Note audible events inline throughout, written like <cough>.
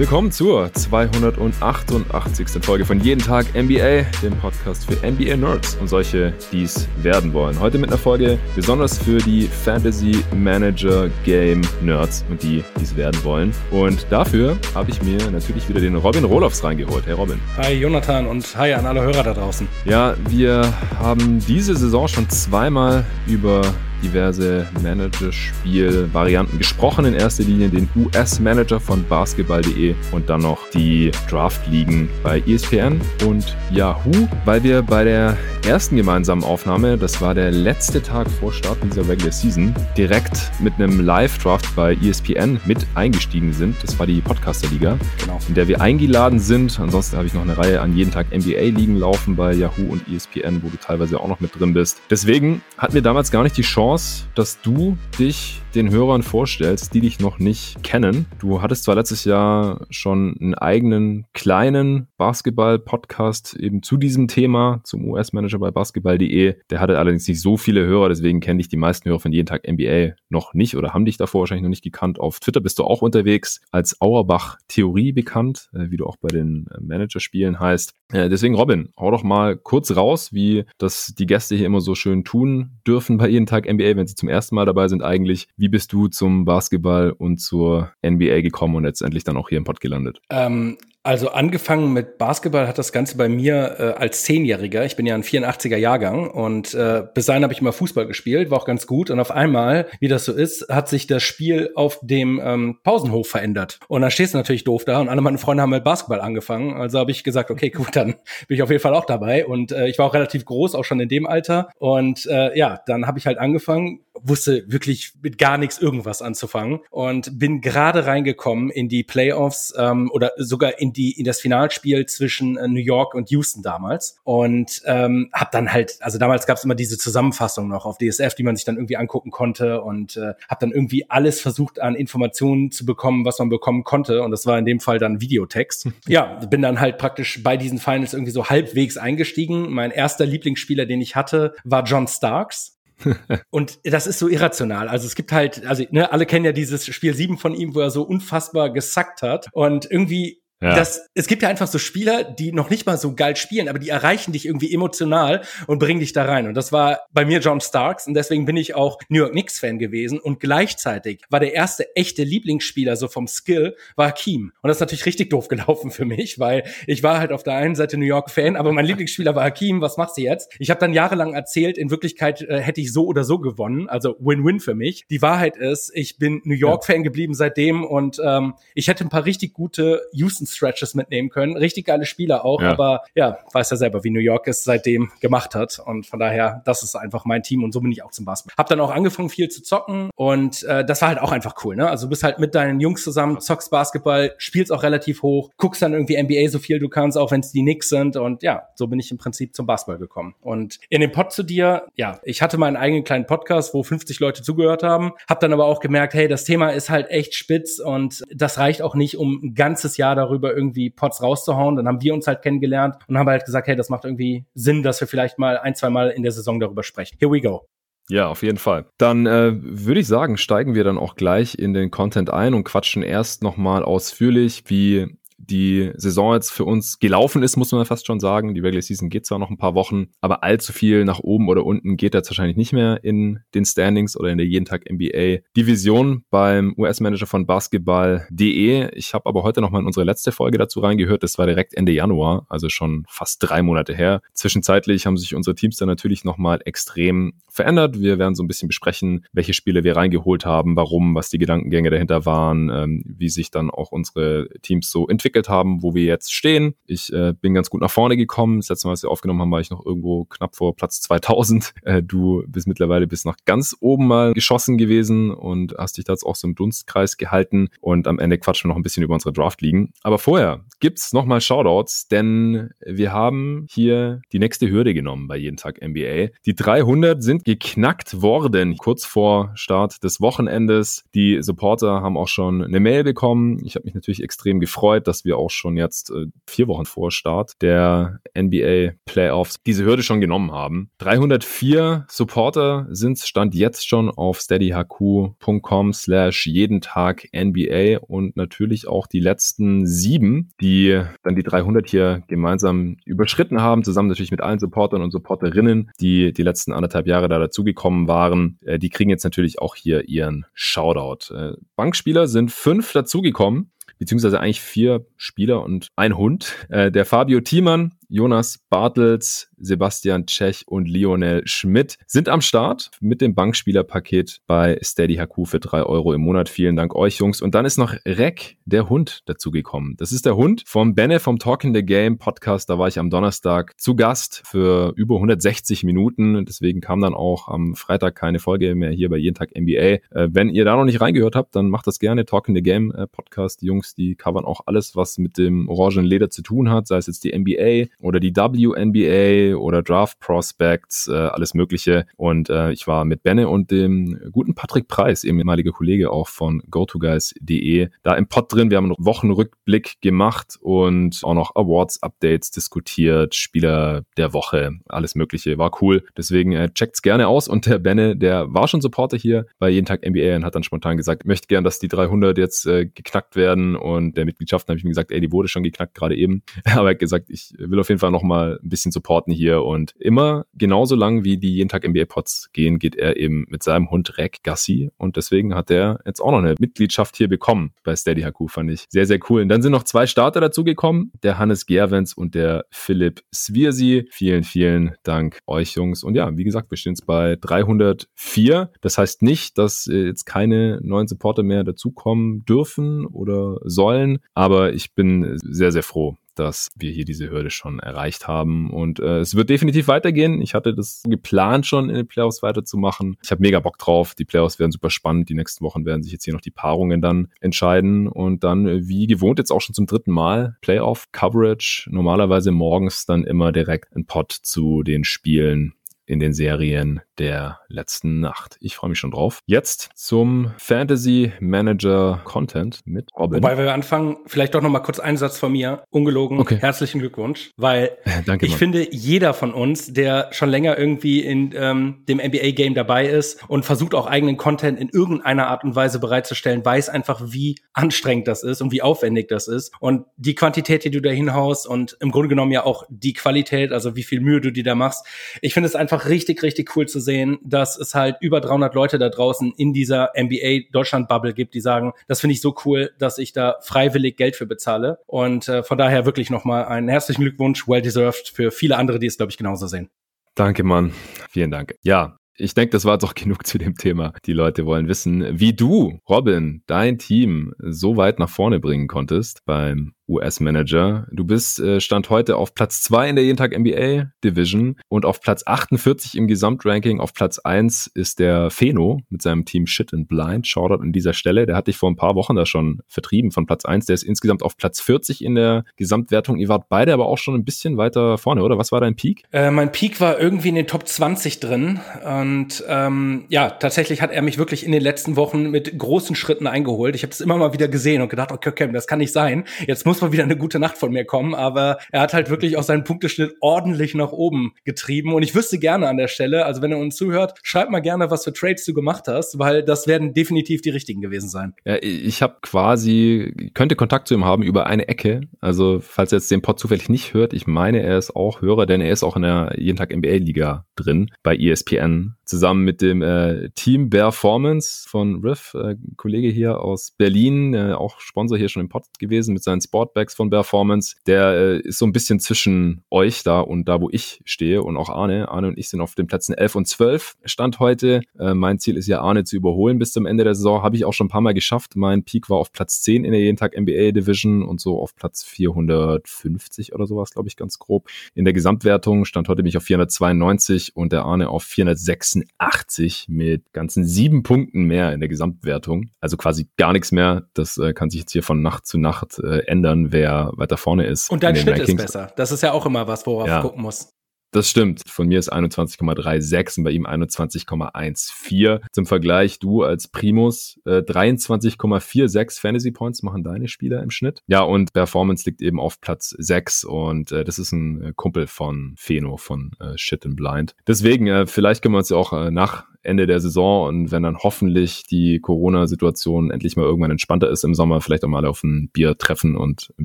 Willkommen zur 288. Folge von Jeden Tag NBA, dem Podcast für NBA Nerds und solche, die es werden wollen. Heute mit einer Folge besonders für die Fantasy Manager Game Nerds und die, die es werden wollen. Und dafür habe ich mir natürlich wieder den Robin Rolofs reingeholt. Hey Robin. Hi Jonathan und hi an alle Hörer da draußen. Ja, wir haben diese Saison schon zweimal über diverse Managerspiel-Varianten gesprochen. In erster Linie den US-Manager von basketball.de und dann noch die Draft-Ligen bei ESPN und Yahoo, weil wir bei der ersten gemeinsamen Aufnahme, das war der letzte Tag vor Start dieser Regular Season, direkt mit einem Live-Draft bei ESPN mit eingestiegen sind. Das war die Podcaster-Liga, genau. in der wir eingeladen sind. Ansonsten habe ich noch eine Reihe an jeden Tag NBA-Ligen laufen bei Yahoo und ESPN, wo du teilweise auch noch mit drin bist. Deswegen hatten wir damals gar nicht die Chance, Chance, dass du dich den Hörern vorstellst, die dich noch nicht kennen. Du hattest zwar letztes Jahr schon einen eigenen kleinen Basketball-Podcast eben zu diesem Thema, zum US-Manager bei basketball.de. Der hatte allerdings nicht so viele Hörer, deswegen kenne ich die meisten Hörer von jeden Tag NBA noch nicht oder haben dich davor wahrscheinlich noch nicht gekannt. Auf Twitter bist du auch unterwegs als Auerbach-Theorie bekannt, äh, wie du auch bei den äh, Managerspielen heißt. Äh, deswegen, Robin, hau doch mal kurz raus, wie das die Gäste hier immer so schön tun dürfen bei jeden Tag NBA, wenn sie zum ersten Mal dabei sind eigentlich. Wie bist du zum Basketball und zur NBA gekommen und letztendlich dann auch hier im Pod gelandet? Ähm, also angefangen mit Basketball hat das Ganze bei mir äh, als Zehnjähriger. Ich bin ja ein 84er Jahrgang und äh, bis dahin habe ich immer Fußball gespielt, war auch ganz gut. Und auf einmal, wie das so ist, hat sich das Spiel auf dem ähm, Pausenhof verändert. Und dann stehst du natürlich doof da und alle meine Freunde haben mit Basketball angefangen. Also habe ich gesagt, okay, <laughs> gut, dann bin ich auf jeden Fall auch dabei. Und äh, ich war auch relativ groß, auch schon in dem Alter. Und äh, ja, dann habe ich halt angefangen, wusste wirklich mit gar nichts irgendwas anzufangen und bin gerade reingekommen in die Playoffs ähm, oder sogar in die in das Finalspiel zwischen äh, New York und Houston damals und ähm, habe dann halt also damals gab es immer diese Zusammenfassung noch auf DSF, die man sich dann irgendwie angucken konnte und äh, habe dann irgendwie alles versucht an Informationen zu bekommen, was man bekommen konnte und das war in dem Fall dann Videotext. <laughs> Ja, bin dann halt praktisch bei diesen Finals irgendwie so halbwegs eingestiegen. Mein erster Lieblingsspieler, den ich hatte, war John Starks <laughs> und das ist so irrational. Also es gibt halt, also ne, alle kennen ja dieses Spiel 7 von ihm, wo er so unfassbar gesackt hat. Und irgendwie ja. Das, es gibt ja einfach so Spieler, die noch nicht mal so geil spielen, aber die erreichen dich irgendwie emotional und bringen dich da rein. Und das war bei mir John Starks und deswegen bin ich auch New York Knicks Fan gewesen. Und gleichzeitig war der erste echte Lieblingsspieler so vom Skill war Hakim. Und das ist natürlich richtig doof gelaufen für mich, weil ich war halt auf der einen Seite New York Fan, aber mein Lieblingsspieler war Hakim. Was machst du jetzt? Ich habe dann jahrelang erzählt, in Wirklichkeit äh, hätte ich so oder so gewonnen. Also Win-Win für mich. Die Wahrheit ist, ich bin New York Fan geblieben seitdem und ähm, ich hätte ein paar richtig gute Houston Stretches mitnehmen können. Richtig geile Spieler auch, ja. aber ja, weiß ja selber, wie New York es seitdem gemacht hat. Und von daher, das ist einfach mein Team und so bin ich auch zum Basketball. Hab dann auch angefangen, viel zu zocken und äh, das war halt auch einfach cool. Ne? Also du bist halt mit deinen Jungs zusammen, zockst Basketball, spielst auch relativ hoch, guckst dann irgendwie NBA so viel du kannst, auch wenn es die Knicks sind. Und ja, so bin ich im Prinzip zum Basketball gekommen. Und in dem Pod zu dir, ja, ich hatte meinen eigenen kleinen Podcast, wo 50 Leute zugehört haben, hab dann aber auch gemerkt, hey, das Thema ist halt echt spitz und das reicht auch nicht, um ein ganzes Jahr darüber über irgendwie Pots rauszuhauen. Dann haben wir uns halt kennengelernt und haben halt gesagt, hey, das macht irgendwie Sinn, dass wir vielleicht mal ein, zwei Mal in der Saison darüber sprechen. Here we go. Ja, auf jeden Fall. Dann äh, würde ich sagen, steigen wir dann auch gleich in den Content ein und quatschen erst nochmal ausführlich, wie die Saison jetzt für uns gelaufen ist, muss man fast schon sagen. Die Regular Season geht zwar noch ein paar Wochen, aber allzu viel nach oben oder unten geht jetzt wahrscheinlich nicht mehr in den Standings oder in der jeden Tag NBA Division beim US-Manager von Basketball.de. Ich habe aber heute noch mal in unsere letzte Folge dazu reingehört. Das war direkt Ende Januar, also schon fast drei Monate her. Zwischenzeitlich haben sich unsere Teams dann natürlich noch mal extrem verändert. Wir werden so ein bisschen besprechen, welche Spiele wir reingeholt haben, warum, was die Gedankengänge dahinter waren, ähm, wie sich dann auch unsere Teams so entwickelt haben, wo wir jetzt stehen. Ich äh, bin ganz gut nach vorne gekommen. Das letzte Mal, als wir aufgenommen haben, war ich noch irgendwo knapp vor Platz 2000. <laughs> Äh, du bist mittlerweile bis nach ganz oben mal geschossen gewesen und hast dich da jetzt auch so im Dunstkreis gehalten. Und am Ende quatschen wir noch ein bisschen über unsere Draft liegen. Aber vorher gibt's nochmal Shoutouts, denn wir haben hier die nächste Hürde genommen bei jeden Tag NBA. Die 300 sind geknackt worden, kurz vor Start des Wochenendes. Die Supporter haben auch schon eine Mail bekommen. Ich habe mich natürlich extrem gefreut, dass dass wir auch schon jetzt äh, vier Wochen vor Start der NBA Playoffs diese Hürde schon genommen haben. 304 Supporter sind Stand jetzt schon auf steadyhq.com slash jeden Tag NBA und natürlich auch die letzten sieben, die dann die 300 hier gemeinsam überschritten haben, zusammen natürlich mit allen Supportern und Supporterinnen, die die letzten anderthalb Jahre da dazugekommen waren. Äh, die kriegen jetzt natürlich auch hier ihren Shoutout. Äh, Bankspieler sind fünf dazugekommen beziehungsweise eigentlich vier Spieler und ein Hund. Äh, der Fabio Thiemann, Jonas Bartels, Sebastian Tschech und Lionel Schmidt sind am Start mit dem Bankspielerpaket bei Steady HQ für drei Euro im Monat. Vielen Dank euch, Jungs. Und dann ist noch Rek, der Hund, dazugekommen. Das ist der Hund vom Benne vom Talking the Game Podcast. Da war ich am Donnerstag zu Gast für über 160 Minuten. Deswegen kam dann auch am Freitag keine Folge mehr hier bei Jeden Tag NBA. Äh, wenn ihr da noch nicht reingehört habt, dann macht das gerne. Talking the Game äh, Podcast. Die Jungs, die covern auch alles, was mit dem orangen Leder zu tun hat, sei es jetzt die NBA oder die WNBA oder Draft Prospects, äh, alles Mögliche. Und äh, ich war mit Benne und dem guten Patrick Preis, ehemaliger Kollege auch von GoToGuys.de, da im Pod drin. Wir haben einen Wochenrückblick gemacht und auch noch Awards-Updates diskutiert, Spieler der Woche, alles Mögliche. War cool. Deswegen äh, checkt's gerne aus. Und der Benne, der war schon Supporter hier bei Jeden Tag NBA und hat dann spontan gesagt, möchte gern, dass die 300 jetzt äh, geknackt werden. Und der Mitgliedschaften habe ich ihm gesagt, ey, die wurde schon geknackt gerade eben. <laughs> Aber er hat gesagt, ich will auf jeden Fall noch mal ein bisschen supporten hier und immer genauso lang wie die jeden Tag NBA Pods gehen, geht er eben mit seinem Hund Rek Gassi und deswegen hat er jetzt auch noch eine Mitgliedschaft hier bekommen bei Steady HQ, fand ich sehr, sehr cool. Und dann sind noch zwei Starter dazugekommen, der Hannes Gervens und der Philipp Swirsi. Vielen, vielen Dank euch Jungs und ja, wie gesagt, wir stehen jetzt bei 304. Das heißt nicht, dass jetzt keine neuen Supporter mehr dazukommen dürfen oder sollen, aber ich bin sehr, sehr froh, dass wir hier diese Hürde schon erreicht haben. Und äh, es wird definitiv weitergehen. Ich hatte das geplant, schon in den Playoffs weiterzumachen. Ich habe mega Bock drauf. Die Playoffs werden super spannend. Die nächsten Wochen werden sich jetzt hier noch die Paarungen dann entscheiden. Und dann, äh, wie gewohnt, jetzt auch schon zum dritten Mal Playoff-Coverage. Normalerweise morgens dann immer direkt ein Pod zu den Spielen in den Serien der letzten Nacht. Ich freue mich schon drauf. Jetzt zum Fantasy Manager Content mit Robin. Wobei wir anfangen, vielleicht doch noch mal kurz einen Satz von mir. Ungelogen. Okay. Herzlichen Glückwunsch, weil <laughs> Danke, ich Mann. finde, jeder von uns, der schon länger irgendwie in ähm, dem NBA-Game dabei ist und versucht auch eigenen Content in irgendeiner Art und Weise bereitzustellen, weiß einfach, wie anstrengend das ist und wie aufwendig das ist. Und die Quantität, die du da hinhaust und im Grunde genommen ja auch die Qualität, also wie viel Mühe du dir da machst. Ich finde es einfach einfach richtig, richtig cool zu sehen, dass es halt über 300 Leute da draußen in dieser NBA Deutschland Bubble gibt, die sagen, das finde ich so cool, dass ich da freiwillig Geld für bezahle. Und äh, von daher wirklich nochmal einen herzlichen Glückwunsch, well deserved für viele andere, die es, glaube ich, genauso sehen. Danke, Mann. Vielen Dank. Ja, ich denke, das war doch genug zu dem Thema. Die Leute wollen wissen, wie du, Robin, dein Team so weit nach vorne bringen konntest beim US-Manager. Du bist äh, Stand heute auf Platz 2 in der jeden Tag NBA Division und auf Platz 48 im Gesamtranking. Auf Platz 1 ist der Feno mit seinem Team Shit and Blind. Shoutout an dieser Stelle. Der hat dich vor ein paar Wochen da schon vertrieben von Platz 1. Der ist insgesamt auf Platz 40 in der Gesamtwertung. Ihr wart beide aber auch schon ein bisschen weiter vorne, oder? Was war dein Peak? Äh, mein Peak war irgendwie in den Top 20 drin. Und ähm, ja, tatsächlich hat er mich wirklich in den letzten Wochen mit großen Schritten eingeholt. Ich habe das immer mal wieder gesehen und gedacht, okay, okay, das kann nicht sein. Jetzt muss mal wieder eine gute Nacht von mir kommen, aber er hat halt wirklich auch seinen Punkteschnitt ordentlich nach oben getrieben und ich wüsste gerne an der Stelle, also wenn er uns zuhört, schreib mal gerne, was für Trades du gemacht hast, weil das werden definitiv die richtigen gewesen sein. Ja, ich habe quasi, könnte Kontakt zu ihm haben über eine Ecke, also falls er jetzt den Pod zufällig nicht hört, ich meine, er ist auch Hörer, denn er ist auch in der jeden Tag NBA-Liga drin bei ESPN zusammen mit dem äh, Team Performance von Riff, äh, Kollege hier aus Berlin, äh, auch Sponsor hier schon im Pod gewesen mit seinen Sportbacks von Performance. Der äh, ist so ein bisschen zwischen euch da und da, wo ich stehe und auch Arne. Arne und ich sind auf den Plätzen 11 und 12 Stand heute. Äh, mein Ziel ist ja, Arne zu überholen bis zum Ende der Saison. Habe ich auch schon ein paar Mal geschafft. Mein Peak war auf Platz 10 in der jeden Tag NBA Division und so auf Platz 450 oder sowas, glaube ich, ganz grob. In der Gesamtwertung stand heute mich auf 492 und der Arne auf 406 86 mit ganzen sieben Punkten mehr in der Gesamtwertung. Also quasi gar nichts mehr. Das äh, kann sich jetzt hier von Nacht zu Nacht äh, ändern, wer weiter vorne ist. Und dein Schnitt Rankings. ist besser. Das ist ja auch immer was, worauf ja. gucken muss. Das stimmt. Von mir ist 21,36 und bei ihm 21,14. Zum Vergleich, du als Primus äh, 23,46 Fantasy Points machen deine Spieler im Schnitt. Ja, und Performance liegt eben auf Platz 6 und äh, das ist ein Kumpel von Feno von äh, Shit and Blind. Deswegen, äh, vielleicht können wir uns ja auch äh, nach Ende der Saison und wenn dann hoffentlich die Corona-Situation endlich mal irgendwann entspannter ist im Sommer, vielleicht auch mal auf ein Bier treffen und ein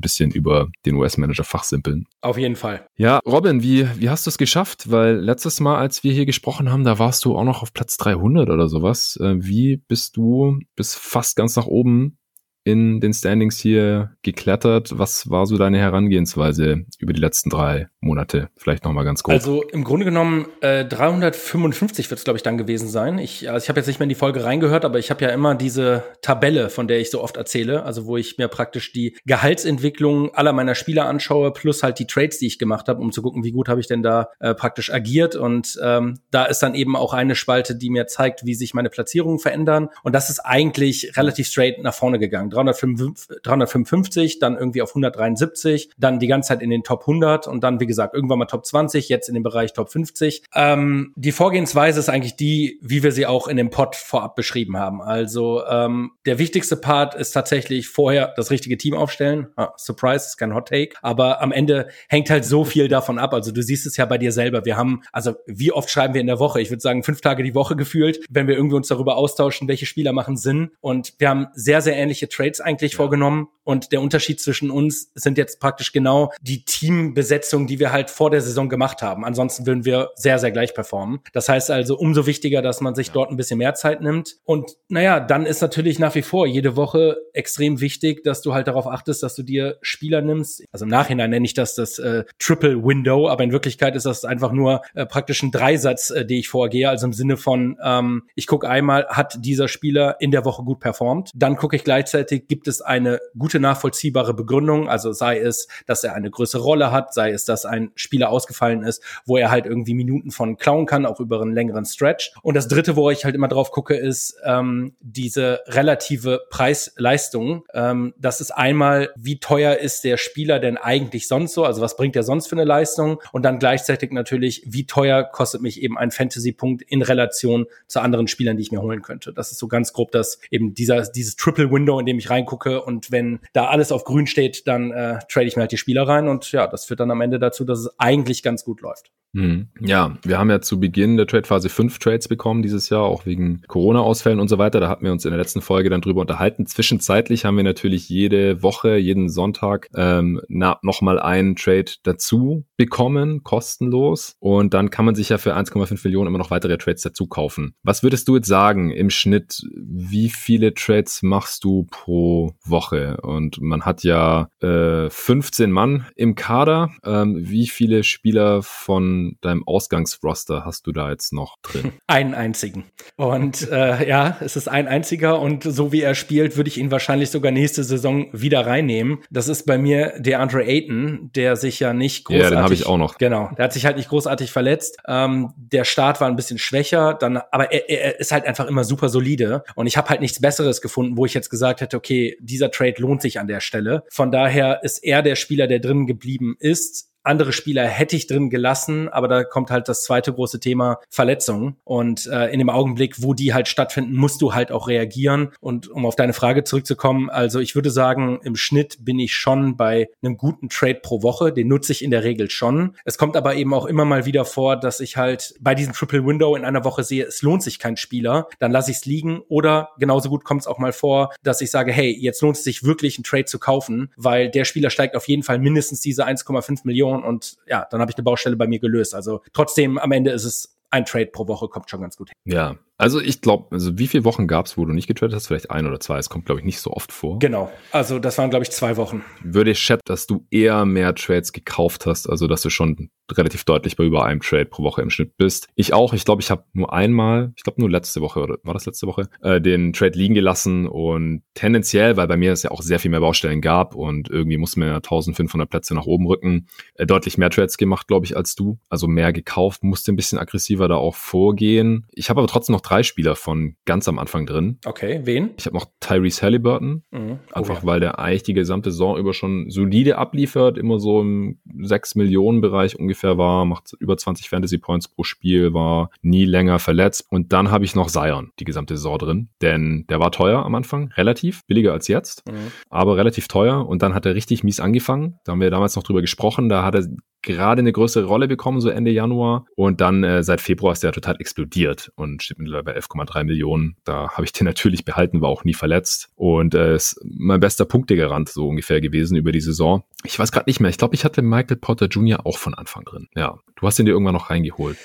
bisschen über den US-Manager fachsimpeln. Auf jeden Fall. Ja, Robin, wie, wie hast du es geschafft? Weil letztes Mal, als wir hier gesprochen haben, da warst du auch noch auf Platz 300 oder sowas. Äh, wie bist du bis fast ganz nach oben in den Standings hier geklettert. Was war so deine Herangehensweise über die letzten drei Monate? Vielleicht noch mal ganz kurz. Also im Grunde genommen äh, 355 wird es, glaube ich, dann gewesen sein. Ich, also ich habe jetzt nicht mehr in die Folge reingehört, aber ich habe ja immer diese Tabelle, von der ich so oft erzähle, also wo ich mir praktisch die Gehaltsentwicklung aller meiner Spieler anschaue, plus halt die Trades, die ich gemacht habe, um zu gucken, wie gut habe ich denn da äh, praktisch agiert. Und ähm, da ist dann eben auch eine Spalte, die mir zeigt, wie sich meine Platzierungen verändern. Und das ist eigentlich relativ straight nach vorne gegangen. 355, dann irgendwie auf 173, dann die ganze Zeit in den Top 100 und dann, wie gesagt, irgendwann mal Top 20, jetzt in dem Bereich Top 50. Ähm, die Vorgehensweise ist eigentlich die, wie wir sie auch in dem Pod vorab beschrieben haben. Also ähm, der wichtigste Part ist tatsächlich vorher das richtige Team aufstellen. Ah, Surprise, ist kein Hot Take, aber am Ende hängt halt so viel davon ab. Also du siehst es ja bei dir selber. Wir haben, also wie oft schreiben wir in der Woche? Ich würde sagen, fünf Tage die Woche gefühlt, wenn wir irgendwie uns darüber austauschen, welche Spieler machen Sinn. Und wir haben sehr, sehr ähnliche Trades Trades eigentlich ja. vorgenommen. Und der Unterschied zwischen uns sind jetzt praktisch genau die Teambesetzung, die wir halt vor der Saison gemacht haben. Ansonsten würden wir sehr, sehr gleich performen. Das heißt also umso wichtiger, dass man sich ja. dort ein bisschen mehr Zeit nimmt. Und naja, dann ist natürlich nach wie vor jede Woche extrem wichtig, dass du halt darauf achtest, dass du dir Spieler nimmst. Also im Nachhinein nenne ich das das äh, Triple Window, aber in Wirklichkeit ist das einfach nur äh, praktisch ein Dreisatz, äh, den ich vorgehe. Also im Sinne von, ähm, ich gucke einmal, hat dieser Spieler in der Woche gut performt. Dann gucke ich gleichzeitig, gibt es eine gute nachvollziehbare Begründung, also sei es, dass er eine größere Rolle hat, sei es, dass ein Spieler ausgefallen ist, wo er halt irgendwie Minuten von klauen kann, auch über einen längeren Stretch. Und das dritte, wo ich halt immer drauf gucke, ist ähm, diese relative Preis-Leistung. Ähm, das ist einmal, wie teuer ist der Spieler denn eigentlich sonst so, also was bringt er sonst für eine Leistung? Und dann gleichzeitig natürlich, wie teuer kostet mich eben ein Fantasy-Punkt in Relation zu anderen Spielern, die ich mir holen könnte. Das ist so ganz grob das eben dieser, dieses Triple Window, in dem ich rein reingucke und wenn da alles auf grün steht, dann äh, trade ich mir halt die Spieler rein und ja, das führt dann am Ende dazu, dass es eigentlich ganz gut läuft. Hm. Ja, wir haben ja zu Beginn der Trade-Phase fünf Trades bekommen dieses Jahr, auch wegen Corona-Ausfällen und so weiter. Da hatten wir uns in der letzten Folge dann drüber unterhalten. Zwischenzeitlich haben wir natürlich jede Woche, jeden Sonntag ähm, nochmal einen Trade dazu bekommen, kostenlos. Und dann kann man sich ja für 1,5 Millionen immer noch weitere Trades dazu kaufen. Was würdest du jetzt sagen im Schnitt? Wie viele Trades machst du pro Woche? Und man hat ja äh, 15 Mann im Kader. Ähm, wie viele Spieler von deinem Ausgangsroster hast du da jetzt noch drin? <laughs> Einen einzigen. Und äh, ja, es ist ein einziger und so wie er spielt, würde ich ihn wahrscheinlich sogar nächste Saison wieder reinnehmen. Das ist bei mir der Andre Ayton, der sich ja nicht großartig. Ja, den habe ich auch noch. Genau, der hat sich halt nicht großartig verletzt. Ähm, der Start war ein bisschen schwächer, dann, aber er, er ist halt einfach immer super solide. Und ich habe halt nichts Besseres gefunden, wo ich jetzt gesagt hätte, okay, dieser Trade lohnt sich an der Stelle. Von daher ist er der Spieler, der drin geblieben ist andere Spieler hätte ich drin gelassen, aber da kommt halt das zweite große Thema Verletzungen. Und äh, in dem Augenblick, wo die halt stattfinden, musst du halt auch reagieren. Und um auf deine Frage zurückzukommen, also ich würde sagen, im Schnitt bin ich schon bei einem guten Trade pro Woche. Den nutze ich in der Regel schon. Es kommt aber eben auch immer mal wieder vor, dass ich halt bei diesem Triple Window in einer Woche sehe, es lohnt sich kein Spieler, dann lasse ich es liegen. Oder genauso gut kommt es auch mal vor, dass ich sage, hey, jetzt lohnt es sich wirklich, einen Trade zu kaufen, weil der Spieler steigt auf jeden Fall mindestens diese 1,5 Millionen Millionen und ja, dann habe ich eine Baustelle bei mir gelöst. Also trotzdem, am Ende ist es ein Trade pro Woche, kommt schon ganz gut hin. Ja, also ich glaube, also wie viele Wochen gab es, wo du nicht getradet hast? Vielleicht ein oder zwei. Es kommt, glaube ich, nicht so oft vor. Genau. Also das waren, glaube ich, zwei Wochen. Würde ich schätzen, dass du eher mehr Trades gekauft hast, also dass du schon relativ deutlich bei über einem Trade pro Woche im Schnitt bist. Ich auch. Ich glaube, ich habe nur einmal, ich glaube nur letzte Woche, oder war das letzte Woche, äh, den Trade liegen gelassen und tendenziell, weil bei mir es ja auch sehr viel mehr Baustellen gab und irgendwie muss man ja 1500 Plätze nach oben rücken, äh, deutlich mehr Trades gemacht, glaube ich, als du. Also mehr gekauft, musste ein bisschen aggressiver da auch vorgehen. Ich habe aber trotzdem noch drei Spieler von ganz am Anfang drin. Okay, wen? Ich habe noch Tyrese Halliburton, mhm. oh, einfach ja. weil der eigentlich die gesamte Saison über schon solide abliefert, immer so im 6 Millionen Bereich ungefähr war, macht über 20 Fantasy Points pro Spiel, war nie länger verletzt. Und dann habe ich noch Zion die gesamte Saison drin, denn der war teuer am Anfang, relativ, billiger als jetzt, mhm. aber relativ teuer. Und dann hat er richtig mies angefangen. Da haben wir damals noch drüber gesprochen. Da hat er gerade eine größere Rolle bekommen, so Ende Januar. Und dann äh, seit Februar ist der total explodiert und steht mittlerweile bei 11,3 Millionen. Da habe ich den <laughs> natürlich behalten, war auch nie verletzt. Und äh, ist mein bester Punktegarant so ungefähr gewesen über die Saison. Ich weiß gerade nicht mehr. Ich glaube, ich hatte Michael Potter Jr. auch von Anfang drin. Ja, du hast ihn dir irgendwann noch reingeholt.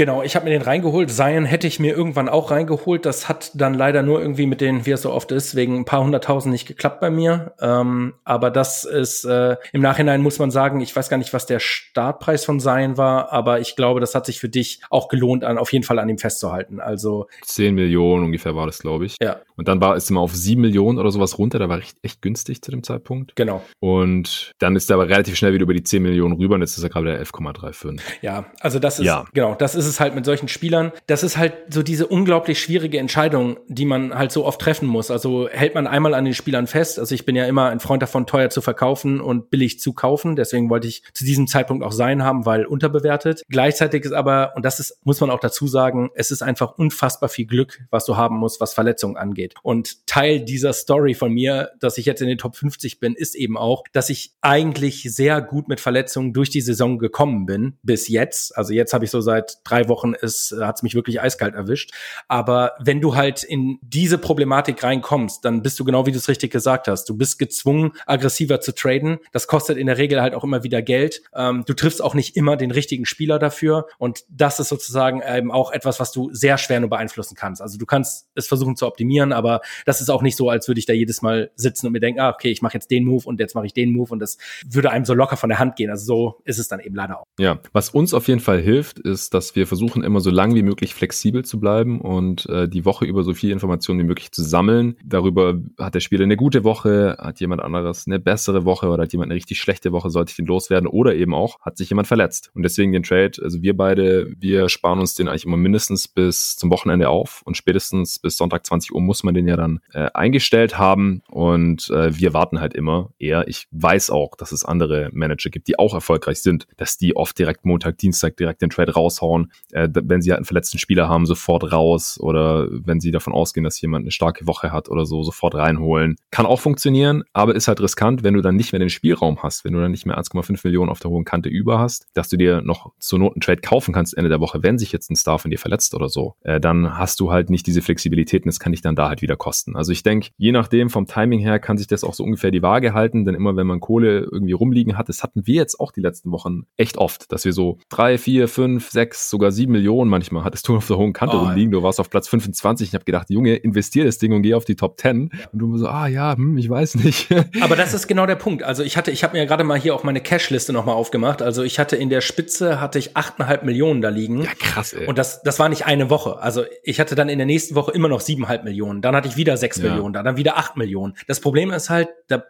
Genau, ich habe mir den reingeholt. Zion hätte ich mir irgendwann auch reingeholt. Das hat dann leider nur irgendwie mit den, wie es so oft ist, wegen ein paar hunderttausend nicht geklappt bei mir. Ähm, aber das ist äh, im Nachhinein muss man sagen, ich weiß gar nicht, was der Startpreis von Zion war, aber ich glaube, das hat sich für dich auch gelohnt, an auf jeden Fall an ihm festzuhalten. Also zehn Millionen ungefähr war das, glaube ich. Ja. Und dann war es immer auf sieben Millionen oder sowas runter. Da war echt, echt günstig zu dem Zeitpunkt. Genau. Und dann ist er aber relativ schnell wieder über die zehn Millionen rüber und jetzt ist er gerade der 11,35. Ja, also das ist ja. genau, das ist es halt mit solchen Spielern. Das ist halt so diese unglaublich schwierige Entscheidung, die man halt so oft treffen muss. Also hält man einmal an den Spielern fest. Also ich bin ja immer ein Freund davon, teuer zu verkaufen und billig zu kaufen. Deswegen wollte ich zu diesem Zeitpunkt auch sein haben, weil unterbewertet. Gleichzeitig ist aber, und das ist, muss man auch dazu sagen, es ist einfach unfassbar viel Glück, was du haben musst, was Verletzungen angeht. Und Teil dieser Story von mir, dass ich jetzt in den Top 50 bin, ist eben auch, dass ich eigentlich sehr gut mit Verletzungen durch die Saison gekommen bin, bis jetzt. Also jetzt habe ich so seit drei Wochen ist, hat es mich wirklich eiskalt erwischt. Aber wenn du halt in diese Problematik reinkommst, dann bist du genau wie du es richtig gesagt hast. Du bist gezwungen, aggressiver zu traden. Das kostet in der Regel halt auch immer wieder Geld. Ähm, du triffst auch nicht immer den richtigen Spieler dafür. Und das ist sozusagen eben auch etwas, was du sehr schwer nur beeinflussen kannst. Also du kannst es versuchen zu optimieren, aber das ist auch nicht so, als würde ich da jedes Mal sitzen und mir denken, ah, okay, ich mache jetzt den Move und jetzt mache ich den Move und das würde einem so locker von der Hand gehen. Also so ist es dann eben leider auch. Ja, was uns auf jeden Fall hilft, ist, dass wir versuchen immer so lang wie möglich flexibel zu bleiben und äh, die Woche über so viel Informationen wie möglich zu sammeln. Darüber hat der Spieler eine gute Woche, hat jemand anderes eine bessere Woche oder hat jemand eine richtig schlechte Woche, sollte ich den loswerden oder eben auch hat sich jemand verletzt. Und deswegen den Trade, also wir beide, wir sparen uns den eigentlich immer mindestens bis zum Wochenende auf und spätestens bis Sonntag 20 Uhr muss man den ja dann äh, eingestellt haben und äh, wir warten halt immer eher. Ich weiß auch, dass es andere Manager gibt, die auch erfolgreich sind, dass die oft direkt Montag, Dienstag direkt den Trade raushauen, äh, wenn sie halt einen verletzten Spieler haben, sofort raus oder wenn sie davon ausgehen, dass jemand eine starke Woche hat oder so, sofort reinholen. Kann auch funktionieren, aber ist halt riskant, wenn du dann nicht mehr den Spielraum hast, wenn du dann nicht mehr 1,5 Millionen auf der hohen Kante über hast, dass du dir noch zur Not einen Trade kaufen kannst Ende der Woche, wenn sich jetzt ein Star von dir verletzt oder so, äh, dann hast du halt nicht diese Flexibilität und das kann dich dann da halt wieder kosten. Also ich denke, je nachdem vom Timing her kann sich das auch so ungefähr die Waage halten, denn immer wenn man Kohle irgendwie rumliegen hat, das hatten wir jetzt auch die letzten Wochen echt oft, dass wir so drei, vier, fünf, sechs, sogar sieben Millionen manchmal hattest du auf der hohen Kante oh, rumliegen. Du warst auf Platz 25. Ich habe gedacht, Junge, investier das Ding und geh auf die Top 10. Und du so, ah ja, hm, ich weiß nicht. <laughs> Aber das ist genau der Punkt. Also ich hatte, ich habe mir gerade mal hier auch meine Cash-Liste nochmal aufgemacht. Also ich hatte in der Spitze hatte ich 8,5 Millionen da liegen. Ja, krass, ey. Und das, das war nicht eine Woche. Also ich hatte dann in der nächsten Woche immer noch 7,5 Millionen. Dann hatte ich wieder 6 ja. Millionen da, dann wieder 8 Millionen. Das Problem ist halt,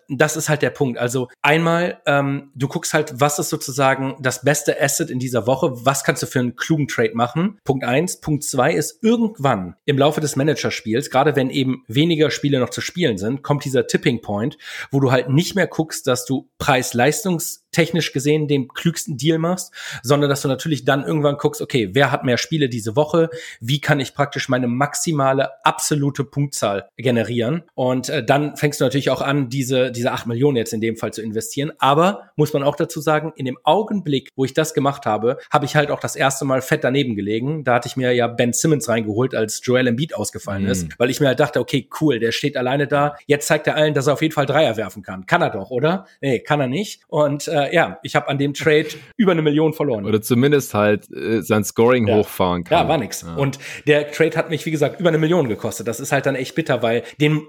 das ist halt der Punkt. Also einmal, ähm, du guckst halt, was ist sozusagen das beste Asset in dieser Woche? Was kannst du für einen klugen Trade machen? Punkt eins. Punkt zwei ist, irgendwann im Laufe des Managerspiels, gerade wenn eben weniger Spiele noch zu spielen sind, kommt dieser Tipping Point, wo du halt nicht mehr guckst, dass du Preis-Leistungs technisch gesehen den klügsten Deal machst, sondern dass du natürlich dann irgendwann guckst, okay, wer hat mehr Spiele diese Woche? Wie kann ich praktisch meine maximale absolute Punktzahl generieren? Und äh, dann fängst du natürlich auch an, diese, diese acht Millionen jetzt in dem Fall zu investieren. Aber muss man auch dazu sagen, in dem Augenblick, wo ich das gemacht habe, habe ich halt auch das erste Mal fett daneben gelegen. Da hatte ich mir ja Ben Simmons reingeholt, als Joel Embiid ausgefallen mhm. ist, weil ich mir halt dachte, okay, cool, der steht alleine da. Jetzt zeigt er allen, dass er auf jeden Fall Dreier werfen kann. Kann er doch, oder? Nee, kann er nicht. Und äh, äh, ja, ich habe an dem Trade <laughs> über eine Million verloren. Oder zumindest halt äh, sein Scoring ja. hochfahren kann. Ja, war nix. Ja. Und der Trade hat mich, wie gesagt, über eine Million gekostet. Das ist halt dann echt bitter, weil den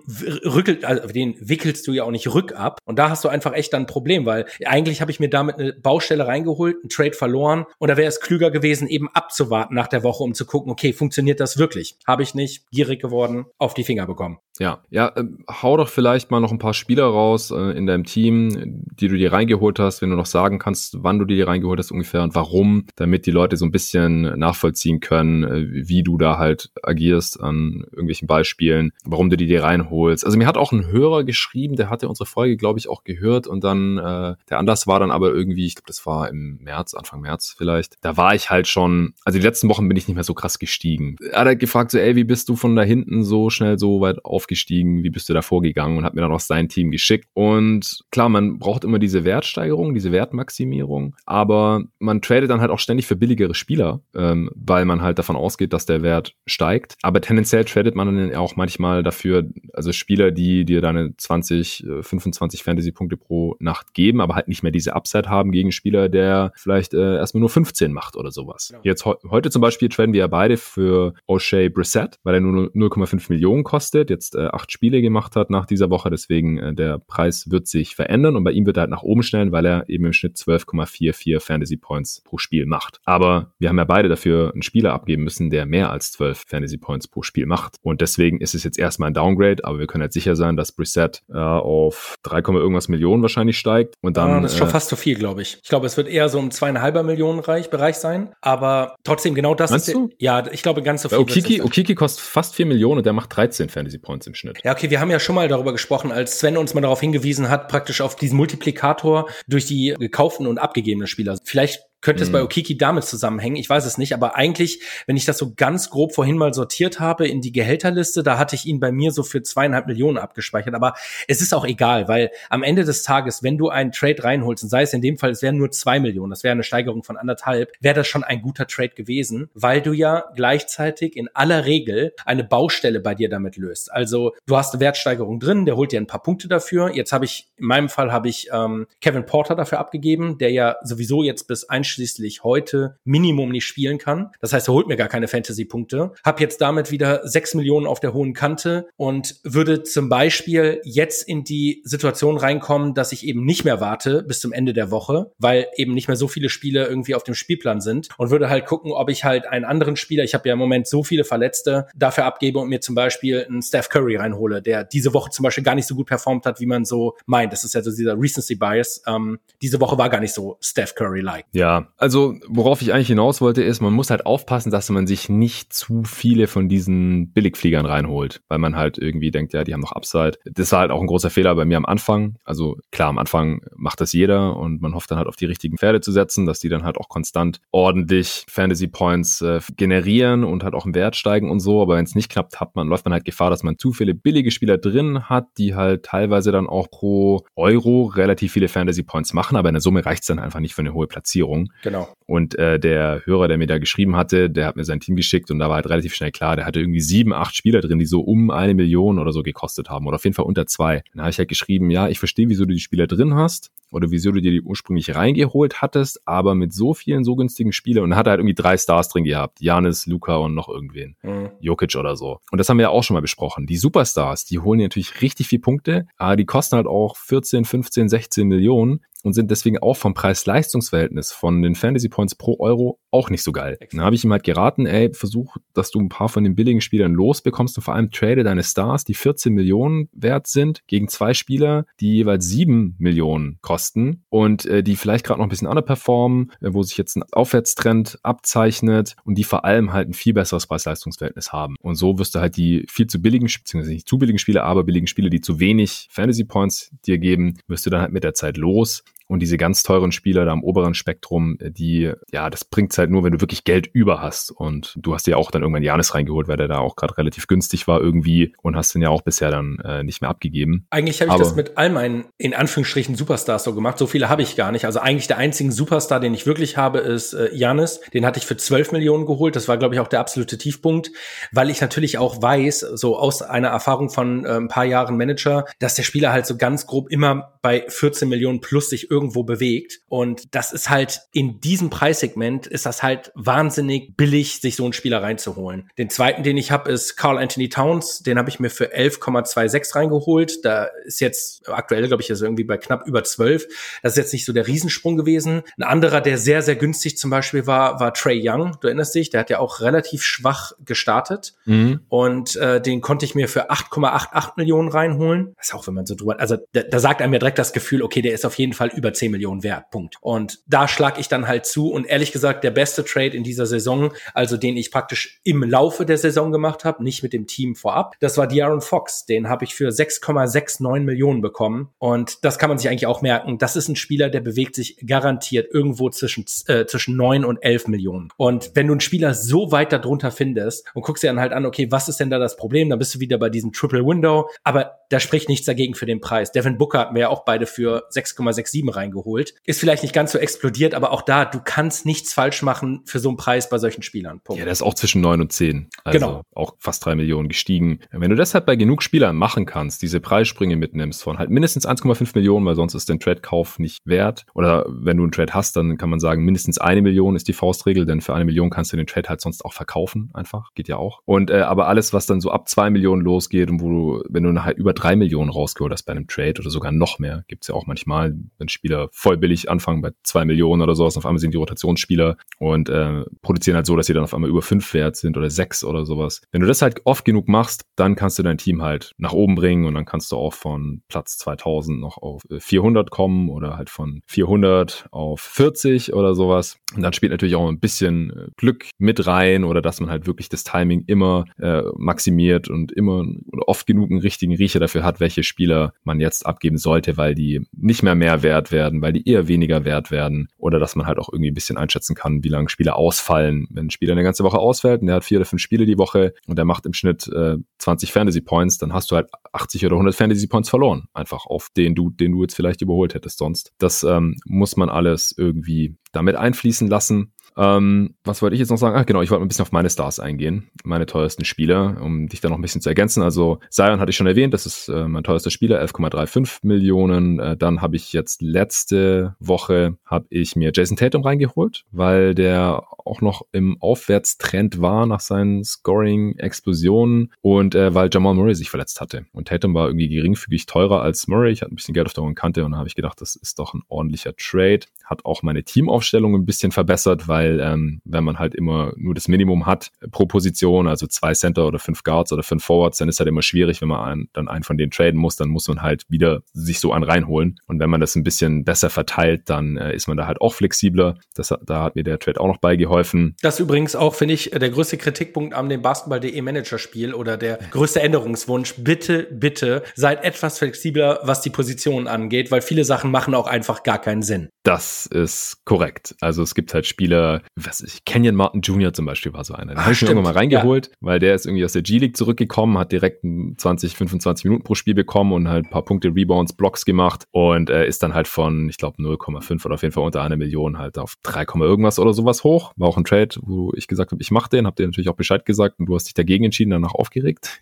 rückelt, also den wickelst du ja auch nicht rückab. Und da hast du einfach echt dann ein Problem, weil eigentlich habe ich mir damit eine Baustelle reingeholt, einen Trade verloren. Und da wäre es klüger gewesen, eben abzuwarten nach der Woche, um zu gucken, okay, funktioniert das wirklich? Habe ich nicht, gierig geworden, auf die Finger bekommen. Ja, ja, äh, hau doch vielleicht mal noch ein paar Spieler raus äh, in deinem Team, die du dir reingeholt hast, wenn du noch sagen kannst, wann du dir reingeholt hast ungefähr und warum, damit die Leute so ein bisschen nachvollziehen können, äh, wie du da halt agierst an irgendwelchen Beispielen, warum du die dir reinholst. Also mir hat auch ein Hörer geschrieben, der hatte unsere Folge, glaube ich, auch gehört und dann, äh, der Anlass war dann aber irgendwie, ich glaube, das war im März, Anfang März vielleicht, da war ich halt schon, also die letzten Wochen bin ich nicht mehr so krass gestiegen. Er hat halt gefragt so, ey, wie bist du von da hinten so schnell so weit auf aufgestiegen, wie bist du da vorgegangen und hat mir dann auch sein Team geschickt. Und klar, man braucht immer diese Wertsteigerung, diese Wertmaximierung, aber man tradet dann halt auch ständig für billigere Spieler, ähm, weil man halt davon ausgeht, dass der Wert steigt. Aber tendenziell tradet man dann auch manchmal dafür, also Spieler, die dir deine 20, 25 äh, Fantasy-Punkte pro Nacht geben, aber halt nicht mehr diese Upside haben gegen Spieler, der vielleicht äh, erstmal nur 15 macht oder sowas. Genau. Jetzt heute zum Beispiel traden wir ja beide für O'Shea Brissett, weil er nur 0,5 Millionen kostet. Jetzt äh, acht Spiele gemacht hat nach dieser Woche. Deswegen äh, der Preis wird sich verändern und bei ihm wird er halt nach oben schnellen, weil er eben im Schnitt 12,44 Fantasy Points pro Spiel macht. Aber wir haben ja beide dafür einen Spieler abgeben müssen, der mehr als 12 Fantasy Points pro Spiel macht. Und deswegen ist es jetzt erstmal ein Downgrade, aber wir können halt sicher sein, dass Brissett äh, auf 3, irgendwas Millionen wahrscheinlich steigt. Und dann. Ah, das ist schon äh, fast zu viel, glaube ich. Ich glaube, es wird eher so um zweieinhalber Millionen Reich, Bereich sein. Aber trotzdem genau das Meinst ist. Du? Ja, ich glaube ganz so viel. Okiki, Okiki kostet fast 4 Millionen und der macht 13 Fantasy Points im Schnitt. Ja, okay, wir haben ja schon mal darüber gesprochen, als Sven uns mal darauf hingewiesen hat, praktisch auf diesen Multiplikator durch die gekauften und abgegebenen Spieler. Vielleicht könnte es bei mhm. Okiki damit zusammenhängen? Ich weiß es nicht, aber eigentlich, wenn ich das so ganz grob vorhin mal sortiert habe in die Gehälterliste, da hatte ich ihn bei mir so für zweieinhalb Millionen abgespeichert. Aber es ist auch egal, weil am Ende des Tages, wenn du einen Trade reinholst, und sei es in dem Fall, es wären nur zwei Millionen, das wäre eine Steigerung von anderthalb, wäre das schon ein guter Trade gewesen, weil du ja gleichzeitig in aller Regel eine Baustelle bei dir damit löst. Also du hast eine Wertsteigerung drin, der holt dir ein paar Punkte dafür. Jetzt habe ich, in meinem Fall habe ich ähm, Kevin Porter dafür abgegeben, der ja sowieso jetzt bis ein einschließlich heute Minimum nicht spielen kann. Das heißt, er holt mir gar keine Fantasy-Punkte. Hab jetzt damit wieder sechs Millionen auf der hohen Kante und würde zum Beispiel jetzt in die Situation reinkommen, dass ich eben nicht mehr warte bis zum Ende der Woche, weil eben nicht mehr so viele Spiele irgendwie auf dem Spielplan sind und würde halt gucken, ob ich halt einen anderen Spieler, ich habe ja im Moment so viele Verletzte, dafür abgebe und mir zum Beispiel einen Steph Curry reinhole, der diese Woche zum Beispiel gar nicht so gut performt hat, wie man so meint. Das ist ja so dieser Recency Bias. Ähm, diese Woche war gar nicht so Steph Curry-like. Ja, also worauf ich eigentlich hinaus wollte, ist, man muss halt aufpassen, dass man sich nicht zu viele von diesen Billigfliegern reinholt, weil man halt irgendwie denkt, ja, die haben noch Upside. Das war halt auch ein großer Fehler bei mir am Anfang. Also klar, am Anfang macht das jeder und man hofft dann halt auf die richtigen Pferde zu setzen, dass die dann halt auch konstant ordentlich Fantasy Points äh, generieren und halt auch im Wert steigen und so. Aber wenn es nicht klappt, hat man, läuft man halt Gefahr, dass man zu viele billige Spieler drin hat, die halt teilweise dann auch pro Euro relativ viele Fantasy Points machen, aber in der Summe reicht es dann einfach nicht für eine hohe Platzierung. Genau. Und äh, der Hörer, der mir da geschrieben hatte, der hat mir sein Team geschickt und da war halt relativ schnell klar, der hatte irgendwie sieben, acht Spieler drin, die so um eine Million oder so gekostet haben oder auf jeden Fall unter zwei. Dann habe ich halt geschrieben, ja, ich verstehe, wieso du die Spieler drin hast oder wieso du dir die ursprünglich reingeholt hattest, aber mit so vielen so günstigen Spielern und hat halt irgendwie drei Stars drin gehabt, Janis, Luca und noch irgendwen, mhm. Jokic oder so. Und das haben wir ja auch schon mal besprochen. Die Superstars, die holen natürlich richtig viel Punkte, aber die kosten halt auch 14, 15, 16 Millionen und sind deswegen auch vom Preis-Leistungs-Verhältnis von den Fantasy Points pro Euro auch nicht so geil. Dann habe ich ihm halt geraten, ey, versuch, dass du ein paar von den billigen Spielern losbekommst und vor allem trade deine Stars, die 14 Millionen wert sind, gegen zwei Spieler, die jeweils 7 Millionen kosten und äh, die vielleicht gerade noch ein bisschen underperformen, äh, wo sich jetzt ein Aufwärtstrend abzeichnet und die vor allem halt ein viel besseres Preis-Leistungs-Verhältnis haben. Und so wirst du halt die viel zu billigen, beziehungsweise nicht zu billigen Spiele, aber billigen Spiele, die zu wenig Fantasy Points dir geben, wirst du dann halt mit der Zeit los und diese ganz teuren Spieler da am oberen Spektrum, die, ja, das bringt's halt nur, wenn du wirklich Geld über hast. Und du hast dir auch dann irgendwann Janis reingeholt, weil der da auch gerade relativ günstig war irgendwie und hast den ja auch bisher dann äh, nicht mehr abgegeben. Eigentlich habe ich das mit all meinen, in Anführungsstrichen, Superstars so gemacht. So viele habe ich gar nicht. Also eigentlich der einzige Superstar, den ich wirklich habe, ist äh, Janis. Den hatte ich für 12 Millionen geholt. Das war, glaube ich, auch der absolute Tiefpunkt, weil ich natürlich auch weiß, so aus einer Erfahrung von äh, ein paar Jahren Manager, dass der Spieler halt so ganz grob immer bei 14 Millionen plus sich irgendwie irgendwo bewegt. Und das ist halt in diesem Preissegment ist das halt wahnsinnig billig, sich so einen Spieler reinzuholen. Den zweiten, den ich habe, ist Carl Anthony Towns. Den habe ich mir für 11,26 reingeholt. Da ist jetzt aktuell, glaube ich, ist irgendwie bei knapp über 12. Das ist jetzt nicht so der Riesensprung gewesen. Ein anderer, der sehr, sehr günstig zum Beispiel war, war Trey Young. Du erinnerst dich, der hat ja auch relativ schwach gestartet. Mhm. Und äh, den konnte ich mir für 8,88 Millionen reinholen. Das ist auch, wenn man so drüber, also da, da sagt einem ja direkt das Gefühl, okay, der ist auf jeden Fall über 10 Millionen wert. Punkt. Und da schlag ich dann halt zu. Und ehrlich gesagt, der beste Trade in dieser Saison, also den ich praktisch im Laufe der Saison gemacht habe, nicht mit dem Team vorab, das war De'Aaron Fox. Den habe ich für 6,69 Millionen bekommen. Und das kann man sich eigentlich auch merken. Das ist ein Spieler, der bewegt sich garantiert irgendwo zwischen, äh, zwischen 9 und 11 Millionen. Und wenn du einen Spieler so weit darunter findest und guckst dir dann halt an, okay, was ist denn da das Problem? Dann bist du wieder bei diesem Triple Window. Aber da spricht nichts dagegen für den Preis. Devin Booker hatten wir ja auch beide für 6,67 reingeholt. Ist vielleicht nicht ganz so explodiert, aber auch da, du kannst nichts falsch machen für so einen Preis bei solchen Spielern. Punkt. Ja, der ist auch zwischen 9 und 10. Also genau. auch fast 3 Millionen gestiegen. Wenn du deshalb bei genug Spielern machen kannst, diese Preissprünge mitnimmst von halt mindestens 1,5 Millionen, weil sonst ist dein Trade-Kauf nicht wert. Oder wenn du einen Trade hast, dann kann man sagen, mindestens eine Million ist die Faustregel, denn für eine Million kannst du den Trade halt sonst auch verkaufen, einfach. Geht ja auch. Und äh, aber alles, was dann so ab zwei Millionen losgeht und wo du, wenn du halt über drei Millionen rausgeholt hast bei einem Trade oder sogar noch mehr, gibt's ja auch manchmal, wenn Spieler voll billig anfangen bei zwei Millionen oder sowas, auf einmal sind die Rotationsspieler und äh, produzieren halt so, dass sie dann auf einmal über fünf wert sind oder sechs oder sowas. Wenn du das halt oft genug machst, dann kannst du dein Team halt nach oben bringen und dann kannst du auch von Platz 2000 noch auf 400 äh, kommen oder halt von 400 auf 40 oder sowas. Und dann spielt natürlich auch ein bisschen äh, Glück mit rein oder dass man halt wirklich das Timing immer äh, maximiert und immer oder oft genug einen richtigen Riecher dafür hat, welche Spieler man jetzt abgeben sollte, weil die nicht mehr mehr wert werden, weil die eher weniger wert werden oder dass man halt auch irgendwie ein bisschen einschätzen kann, wie lange Spieler ausfallen. Wenn ein Spieler eine ganze Woche ausfällt und der hat vier oder fünf Spiele die Woche und der macht im Schnitt äh, 20 Fantasy Points, dann hast du halt 80 oder 100 Fantasy Points verloren, einfach auf den du, den du jetzt vielleicht überholt hättest sonst. Das ähm, muss man alles irgendwie damit einfließen lassen. Ähm, was wollte ich jetzt noch sagen? Ach genau, ich wollte ein bisschen auf meine Stars eingehen, meine teuersten Spieler, um dich da noch ein bisschen zu ergänzen. Also Zion hatte ich schon erwähnt, das ist äh, mein teuerster Spieler, 11,35 Millionen. Äh, dann habe ich jetzt letzte Woche habe ich mir Jason Tatum reingeholt, weil der auch noch im Aufwärtstrend war nach seinen Scoring-Explosionen und äh, weil Jamal Murray sich verletzt hatte. Und Tatum war irgendwie geringfügig teurer als Murray. Ich hatte ein bisschen Geld auf der hohen Kante und da habe ich gedacht, das ist doch ein ordentlicher Trade. Hat auch meine Teamaufstellung ein bisschen verbessert, weil weil ähm, wenn man halt immer nur das Minimum hat pro Position, also zwei Center oder fünf Guards oder fünf Forwards, dann ist halt immer schwierig, wenn man einen, dann einen von denen traden muss, dann muss man halt wieder sich so einen reinholen. Und wenn man das ein bisschen besser verteilt, dann äh, ist man da halt auch flexibler. Das, da hat mir der Trade auch noch beigeholfen. Das übrigens auch, finde ich, der größte Kritikpunkt am dem Basketball.de Manager-Spiel oder der größte Änderungswunsch. Bitte, bitte seid etwas flexibler, was die Positionen angeht, weil viele Sachen machen auch einfach gar keinen Sinn. Das ist korrekt. Also es gibt halt Spieler, was ich, Kenyon Martin Jr. zum Beispiel war so einer. Den habe ich irgendwann mal reingeholt, ja. weil der ist irgendwie aus der G-League zurückgekommen, hat direkt 20, 25 Minuten pro Spiel bekommen und halt ein paar Punkte, Rebounds, Blocks gemacht und äh, ist dann halt von, ich glaube, 0,5 oder auf jeden Fall unter einer Million halt auf 3, irgendwas oder sowas hoch. War auch ein Trade, wo ich gesagt habe, ich mache den, habe dir natürlich auch Bescheid gesagt und du hast dich dagegen entschieden, danach aufgeregt.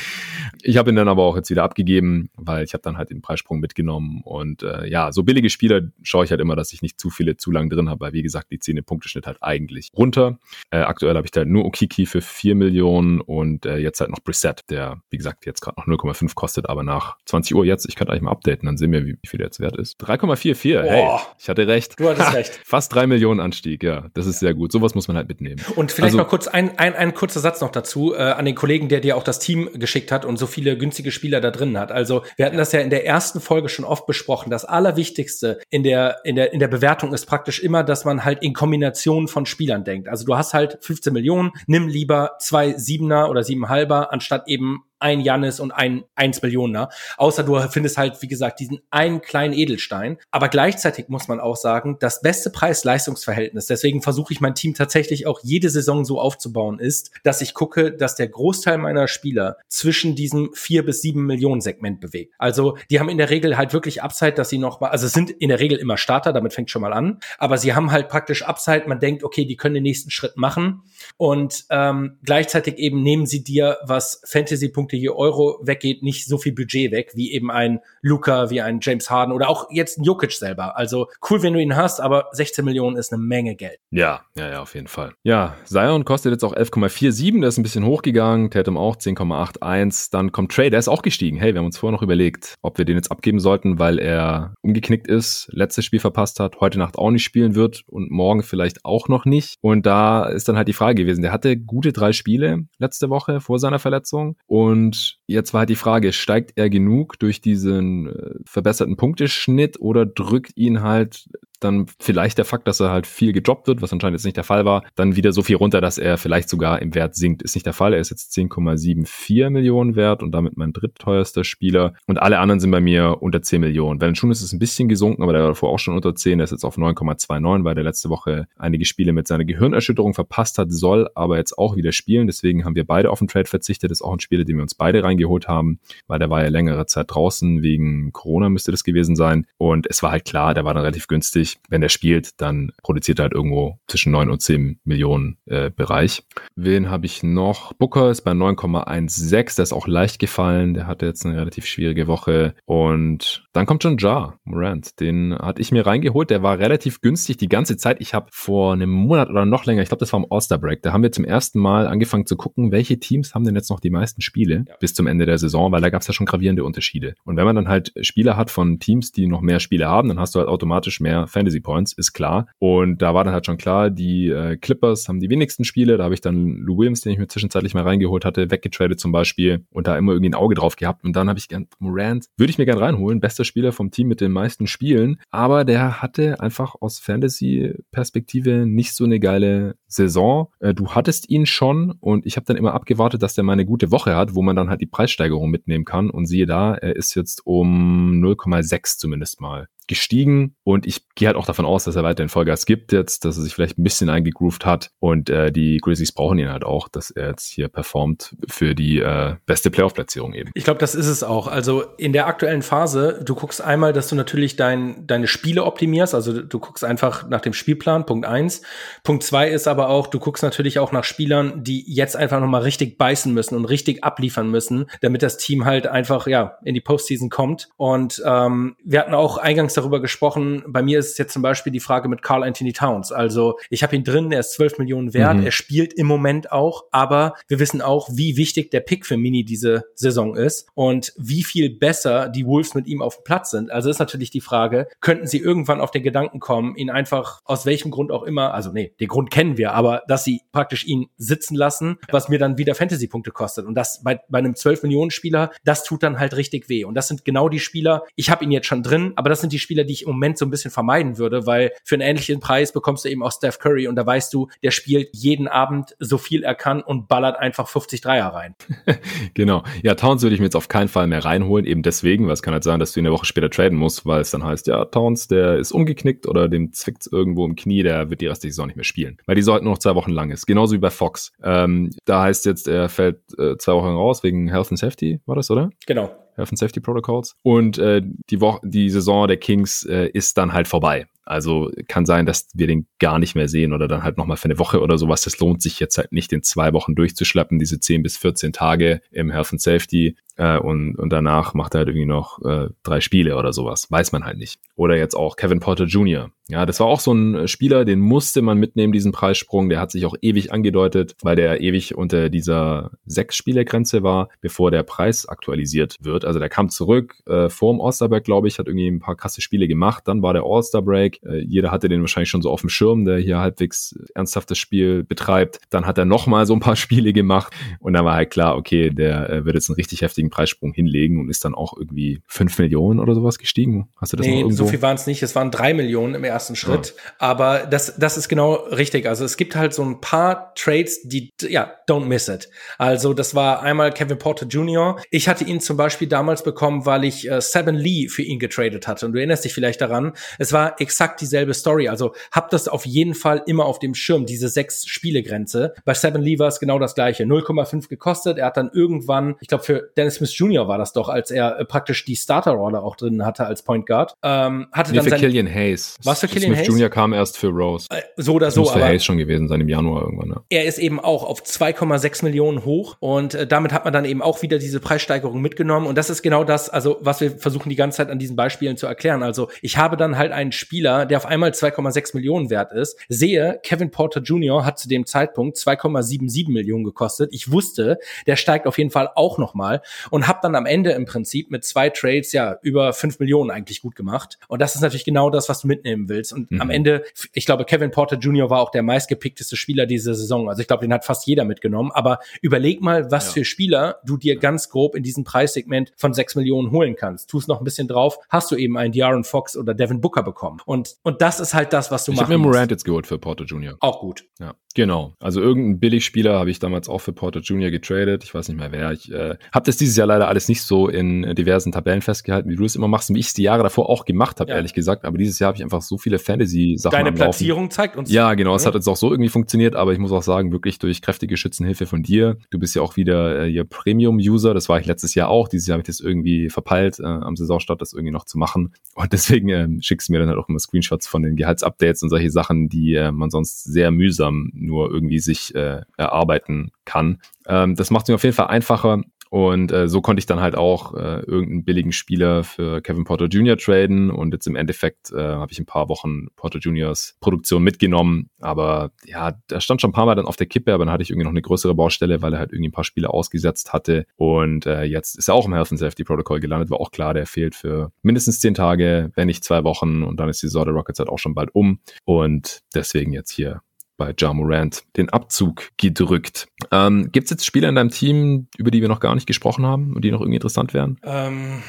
<laughs> ich habe ihn dann aber auch jetzt wieder abgegeben, weil ich habe dann halt den Preissprung mitgenommen und äh, ja, so billige Spieler schaue ich halt immer, dass ich nicht zu viele zu lang drin habe, weil wie gesagt, die den Punkteschnitt halt eigentlich runter. Äh, aktuell habe ich da nur Okiki für 4 Millionen und äh, jetzt halt noch Preset, der, wie gesagt, jetzt gerade noch 0,5 kostet, aber nach 20 Uhr jetzt, ich kann eigentlich mal updaten, dann sehen wir, wie, wie viel der jetzt wert ist. 3,44, hey, ich hatte recht. Du hattest <laughs> recht. Fast 3 Millionen Anstieg, ja, das ist sehr gut. Sowas muss man halt mitnehmen. Und vielleicht also, mal kurz ein, ein, ein kurzer Satz noch dazu äh, an den Kollegen, der dir auch das Team geschickt hat und so viele günstige Spieler da drin hat. Also wir hatten das ja in der ersten Folge schon oft besprochen. Das Allerwichtigste in der, in der, in der Bewertung ist praktisch immer, dass man halt in Kombination Millionen von Spielern denkt. Also du hast halt 15 Millionen, nimm lieber zwei Siebener oder Siebenhalber, anstatt eben ein Jannis und ein 1 Millioner. Außer du findest halt, wie gesagt, diesen einen kleinen Edelstein. Aber gleichzeitig muss man auch sagen, das beste Preis-Leistungsverhältnis, deswegen versuche ich mein Team tatsächlich auch jede Saison so aufzubauen, ist, dass ich gucke, dass der Großteil meiner Spieler zwischen diesem vier bis sieben Millionen Segment bewegt. Also die haben in der Regel halt wirklich Upside, dass sie noch mal, also sind in der Regel immer Starter, damit fängt schon mal an, aber sie haben halt praktisch Upside, man denkt, okay, die können den nächsten Schritt machen und ähm, gleichzeitig eben nehmen sie dir, was Fantasy-Punkte Punkte je Euro weggeht, nicht so viel Budget weg, wie eben ein Luca, wie ein James Harden oder auch jetzt ein Jokic selber. Also cool, wenn du ihn hast, aber 16 Millionen ist eine Menge Geld. Ja, ja, ja, auf jeden Fall. Ja, Zion kostet jetzt auch 11,47, der ist ein bisschen hochgegangen, Tatum auch 10,81, dann kommt Trey, der ist auch gestiegen. Hey, wir haben uns vorher noch überlegt, ob wir den jetzt abgeben sollten, weil er umgeknickt ist, letztes Spiel verpasst hat, heute Nacht auch nicht spielen wird und morgen vielleicht auch noch nicht. Und da ist dann halt die Frage gewesen, der hatte gute drei Spiele letzte Woche vor seiner Verletzung und jetzt war halt die Frage, steigt er genug durch diesen äh, verbesserten Punkteschnitt oder drückt ihn halt dann vielleicht der Fakt, dass er halt viel gedroppt wird, was anscheinend jetzt nicht der Fall war, dann wieder so viel runter, dass er vielleicht sogar im Wert sinkt. Ist nicht der Fall. Er ist jetzt 10,74 Millionen wert und damit mein drittteuerster Spieler. Und alle anderen sind bei mir unter 10 Millionen. Wenn schon ist es ein bisschen gesunken, aber der war davor auch schon unter 10. Der ist jetzt auf 9,29, weil der letzte Woche einige Spiele mit seiner Gehirnerschütterung verpasst hat, soll aber jetzt auch wieder spielen. Deswegen haben wir beide auf den Trade verzichtet. Das ist auch ein Spieler, den wir uns beide reingeholt haben, weil der war ja längere Zeit draußen. Wegen Corona müsste das gewesen sein. Und es war halt klar, der war dann relativ günstig natürlich, wenn er spielt, dann produziert er halt irgendwo zwischen 9 und 10 Millionen äh, Bereich. Wen habe ich noch? Booker ist bei 9,16, der ist auch leicht gefallen, der hatte jetzt eine relativ schwierige Woche. Und dann kommt schon Ja, Morant, den hatte ich mir reingeholt, der war relativ günstig die ganze Zeit. Ich habe vor einem Monat oder noch länger, ich glaube, das war am All-Star Break, da haben wir zum ersten Mal angefangen zu gucken, welche Teams haben denn jetzt noch die meisten Spiele ja. bis zum Ende der Saison, weil da gab es ja schon gravierende Unterschiede. Und wenn man dann halt Spieler hat von Teams, die noch mehr Spiele haben, dann hast du halt automatisch mehr Fan Fantasy Points, ist klar. Und da war dann halt schon klar, die äh, Clippers haben die wenigsten Spiele. Da habe ich dann Lou Williams, den ich mir zwischenzeitlich mal reingeholt hatte, weggetradet zum Beispiel und da immer irgendwie ein Auge drauf gehabt. Und dann habe ich gern Morant, würde ich mir gern reinholen, bester Spieler vom Team mit den meisten Spielen. Aber der hatte einfach aus Fantasy-Perspektive nicht so eine geile Saison. Äh, du hattest ihn schon und ich habe dann immer abgewartet, dass der mal eine gute Woche hat, wo man dann halt die Preissteigerung mitnehmen kann. Und siehe da, er ist jetzt um 0,6 zumindest mal gestiegen und ich gehe halt auch davon aus, dass er weiterhin Vollgas gibt jetzt, dass er sich vielleicht ein bisschen eingegroovt hat und äh, die Grizzlies brauchen ihn halt auch, dass er jetzt hier performt für die äh, beste Playoff-Platzierung eben. Ich glaube, das ist es auch. Also in der aktuellen Phase, du guckst einmal, dass du natürlich dein, deine Spiele optimierst, also du guckst einfach nach dem Spielplan, Punkt eins. Punkt zwei ist aber auch, du guckst natürlich auch nach Spielern, die jetzt einfach nochmal richtig beißen müssen und richtig abliefern müssen, damit das Team halt einfach ja in die Postseason kommt. Und ähm, wir hatten auch eingangs darüber gesprochen. Bei mir ist es jetzt zum Beispiel die Frage mit Carl Anthony Towns. Also ich habe ihn drin, er ist 12 Millionen wert, mhm. er spielt im Moment auch, aber wir wissen auch, wie wichtig der Pick für Mini diese Saison ist und wie viel besser die Wolves mit ihm auf dem Platz sind. Also ist natürlich die Frage, könnten sie irgendwann auf den Gedanken kommen, ihn einfach aus welchem Grund auch immer, also nee, den Grund kennen wir, aber dass sie praktisch ihn sitzen lassen, was mir dann wieder Fantasy-Punkte kostet. Und das bei, bei einem 12 Millionen Spieler, das tut dann halt richtig weh. Und das sind genau die Spieler, ich habe ihn jetzt schon drin, aber das sind die Spieler, Spieler, die ich im Moment so ein bisschen vermeiden würde, weil für einen ähnlichen Preis bekommst du eben auch Steph Curry und da weißt du, der spielt jeden Abend so viel er kann und ballert einfach 50 Dreier rein. <laughs> genau. Ja, Towns würde ich mir jetzt auf keinen Fall mehr reinholen, eben deswegen, weil es kann halt sein, dass du ihn eine Woche später traden musst, weil es dann heißt, ja, Towns, der ist umgeknickt oder dem zwickt irgendwo im Knie, der wird die restliche Saison nicht mehr spielen. Weil die sollten noch zwei Wochen lang ist. Genauso wie bei Fox. Ähm, da heißt jetzt, er fällt äh, zwei Wochen raus wegen Health and Safety, war das, oder? Genau. Health and Safety Protocols. Und äh, die Woche, die Saison der Kings äh, ist dann halt vorbei. Also kann sein, dass wir den gar nicht mehr sehen oder dann halt nochmal für eine Woche oder sowas. Das lohnt sich jetzt halt nicht in zwei Wochen durchzuschleppen, diese 10 bis 14 Tage im Health and Safety äh, und, und danach macht er halt irgendwie noch äh, drei Spiele oder sowas. Weiß man halt nicht. Oder jetzt auch Kevin Porter Jr. Ja, das war auch so ein Spieler, den musste man mitnehmen, diesen Preissprung. Der hat sich auch ewig angedeutet, weil der ewig unter dieser sechs Spielergrenze war, bevor der Preis aktualisiert wird. Also der kam zurück äh, vor dem All-Star-Break, glaube ich, hat irgendwie ein paar krasse Spiele gemacht. Dann war der All-Star-Break äh, jeder hatte den wahrscheinlich schon so auf dem Schirm, der hier halbwegs ernsthaftes Spiel betreibt. Dann hat er nochmal so ein paar <laughs> Spiele gemacht und dann war halt klar, okay, der äh, wird jetzt einen richtig heftigen Preissprung hinlegen und ist dann auch irgendwie fünf Millionen oder sowas gestiegen. Hast du das nee, noch irgendwo? so viel waren es nicht. Es waren drei Millionen im ersten Schritt. Ja. Aber das, das ist genau richtig. Also es gibt halt so ein paar Trades, die, ja, don't miss it. Also das war einmal Kevin Porter Jr. Ich hatte ihn zum Beispiel damals bekommen, weil ich äh, Seven Lee für ihn getradet hatte. Und du erinnerst dich vielleicht daran. Es war exakt dieselbe Story. Also habt das auf jeden Fall immer auf dem Schirm, diese sechs Spiele Grenze. Bei Seven Lee war es genau das gleiche. 0,5 gekostet. Er hat dann irgendwann, ich glaube für Dennis Smith Jr. war das doch, als er äh, praktisch die Starter-Rolle auch drin hatte als Point Guard. Ähm, hatte nee, dann für sein, Killian Hayes. Was für Killian Smith Hayes? Jr. kam erst für Rose. Äh, so oder Das so, muss für Hayes schon gewesen sein im Januar irgendwann. Ne? er ist eben auch auf 2,6 Millionen hoch und äh, damit hat man dann eben auch wieder diese Preissteigerung mitgenommen und das ist genau das, also was wir versuchen die ganze Zeit an diesen Beispielen zu erklären. Also ich habe dann halt einen Spieler, der auf einmal 2,6 Millionen wert ist, sehe, Kevin Porter Jr. hat zu dem Zeitpunkt 2,77 Millionen gekostet. Ich wusste, der steigt auf jeden Fall auch nochmal und habe dann am Ende im Prinzip mit zwei Trades ja über 5 Millionen eigentlich gut gemacht. Und das ist natürlich genau das, was du mitnehmen willst. Und Mhm. am Ende, ich glaube, Kevin Porter Jr. war auch der meistgepickteste Spieler dieser Saison. Also ich glaube, den hat fast jeder mitgenommen. Aber überleg mal, was Ja. für Spieler du dir ganz grob in diesem Preissegment von 6 Millionen holen kannst. Tu es noch ein bisschen drauf, hast du eben einen De'Aaron Fox oder Devin Booker bekommen. Und, und das ist halt das, was du Ich habe mir. Morant jetzt geholt für Porter Jr. Auch gut. Ja, genau. Also irgendein Billigspieler habe ich damals auch für Porter Jr. getradet. Ich weiß nicht mehr wer. Ich äh, habe das dieses Jahr leider alles nicht so in äh, diversen Tabellen festgehalten, wie du es immer machst und wie ich es die Jahre davor auch gemacht habe, Ja. ehrlich gesagt. Aber dieses Jahr habe ich einfach so viele Fantasy-Sachen Deine. Platzierung zeigt uns. Ja, genau. Es Ja. hat jetzt auch so irgendwie funktioniert, aber ich muss auch sagen, wirklich durch kräftige Schützenhilfe von dir. Du bist ja auch wieder äh, ihr Premium-User. Das war ich letztes Jahr auch. Dieses Jahr habe ich das irgendwie verpeilt, äh, am Saisonstart das irgendwie noch zu machen. Und deswegen ähm, schickst du mir dann halt auch immer Screenshots von den Gehaltsupdates und solche Sachen, die äh, man sonst sehr mühsam nur irgendwie sich äh, erarbeiten kann. Ähm, das macht es mir auf jeden Fall einfacher. Und äh, so konnte ich dann halt auch äh, irgendeinen billigen Spieler für Kevin Porter Jr. traden. Und jetzt im Endeffekt äh, habe ich ein paar Wochen Porter Jr.'s Produktion mitgenommen. Aber ja, der stand schon ein paar Mal dann auf der Kippe, aber dann hatte ich irgendwie noch eine größere Baustelle, weil er halt irgendwie ein paar Spiele ausgesetzt hatte. Und äh, jetzt ist er auch im Health and Safety Protocol gelandet. War auch klar, der fehlt für mindestens zehn Tage, wenn nicht zwei Wochen. Und dann ist die der Rockets halt auch schon bald um. Und deswegen jetzt hier bei Ja den Abzug gedrückt. Ähm, Gibt es jetzt Spieler in deinem Team, über die wir noch gar nicht gesprochen haben und die noch irgendwie interessant wären? Ähm,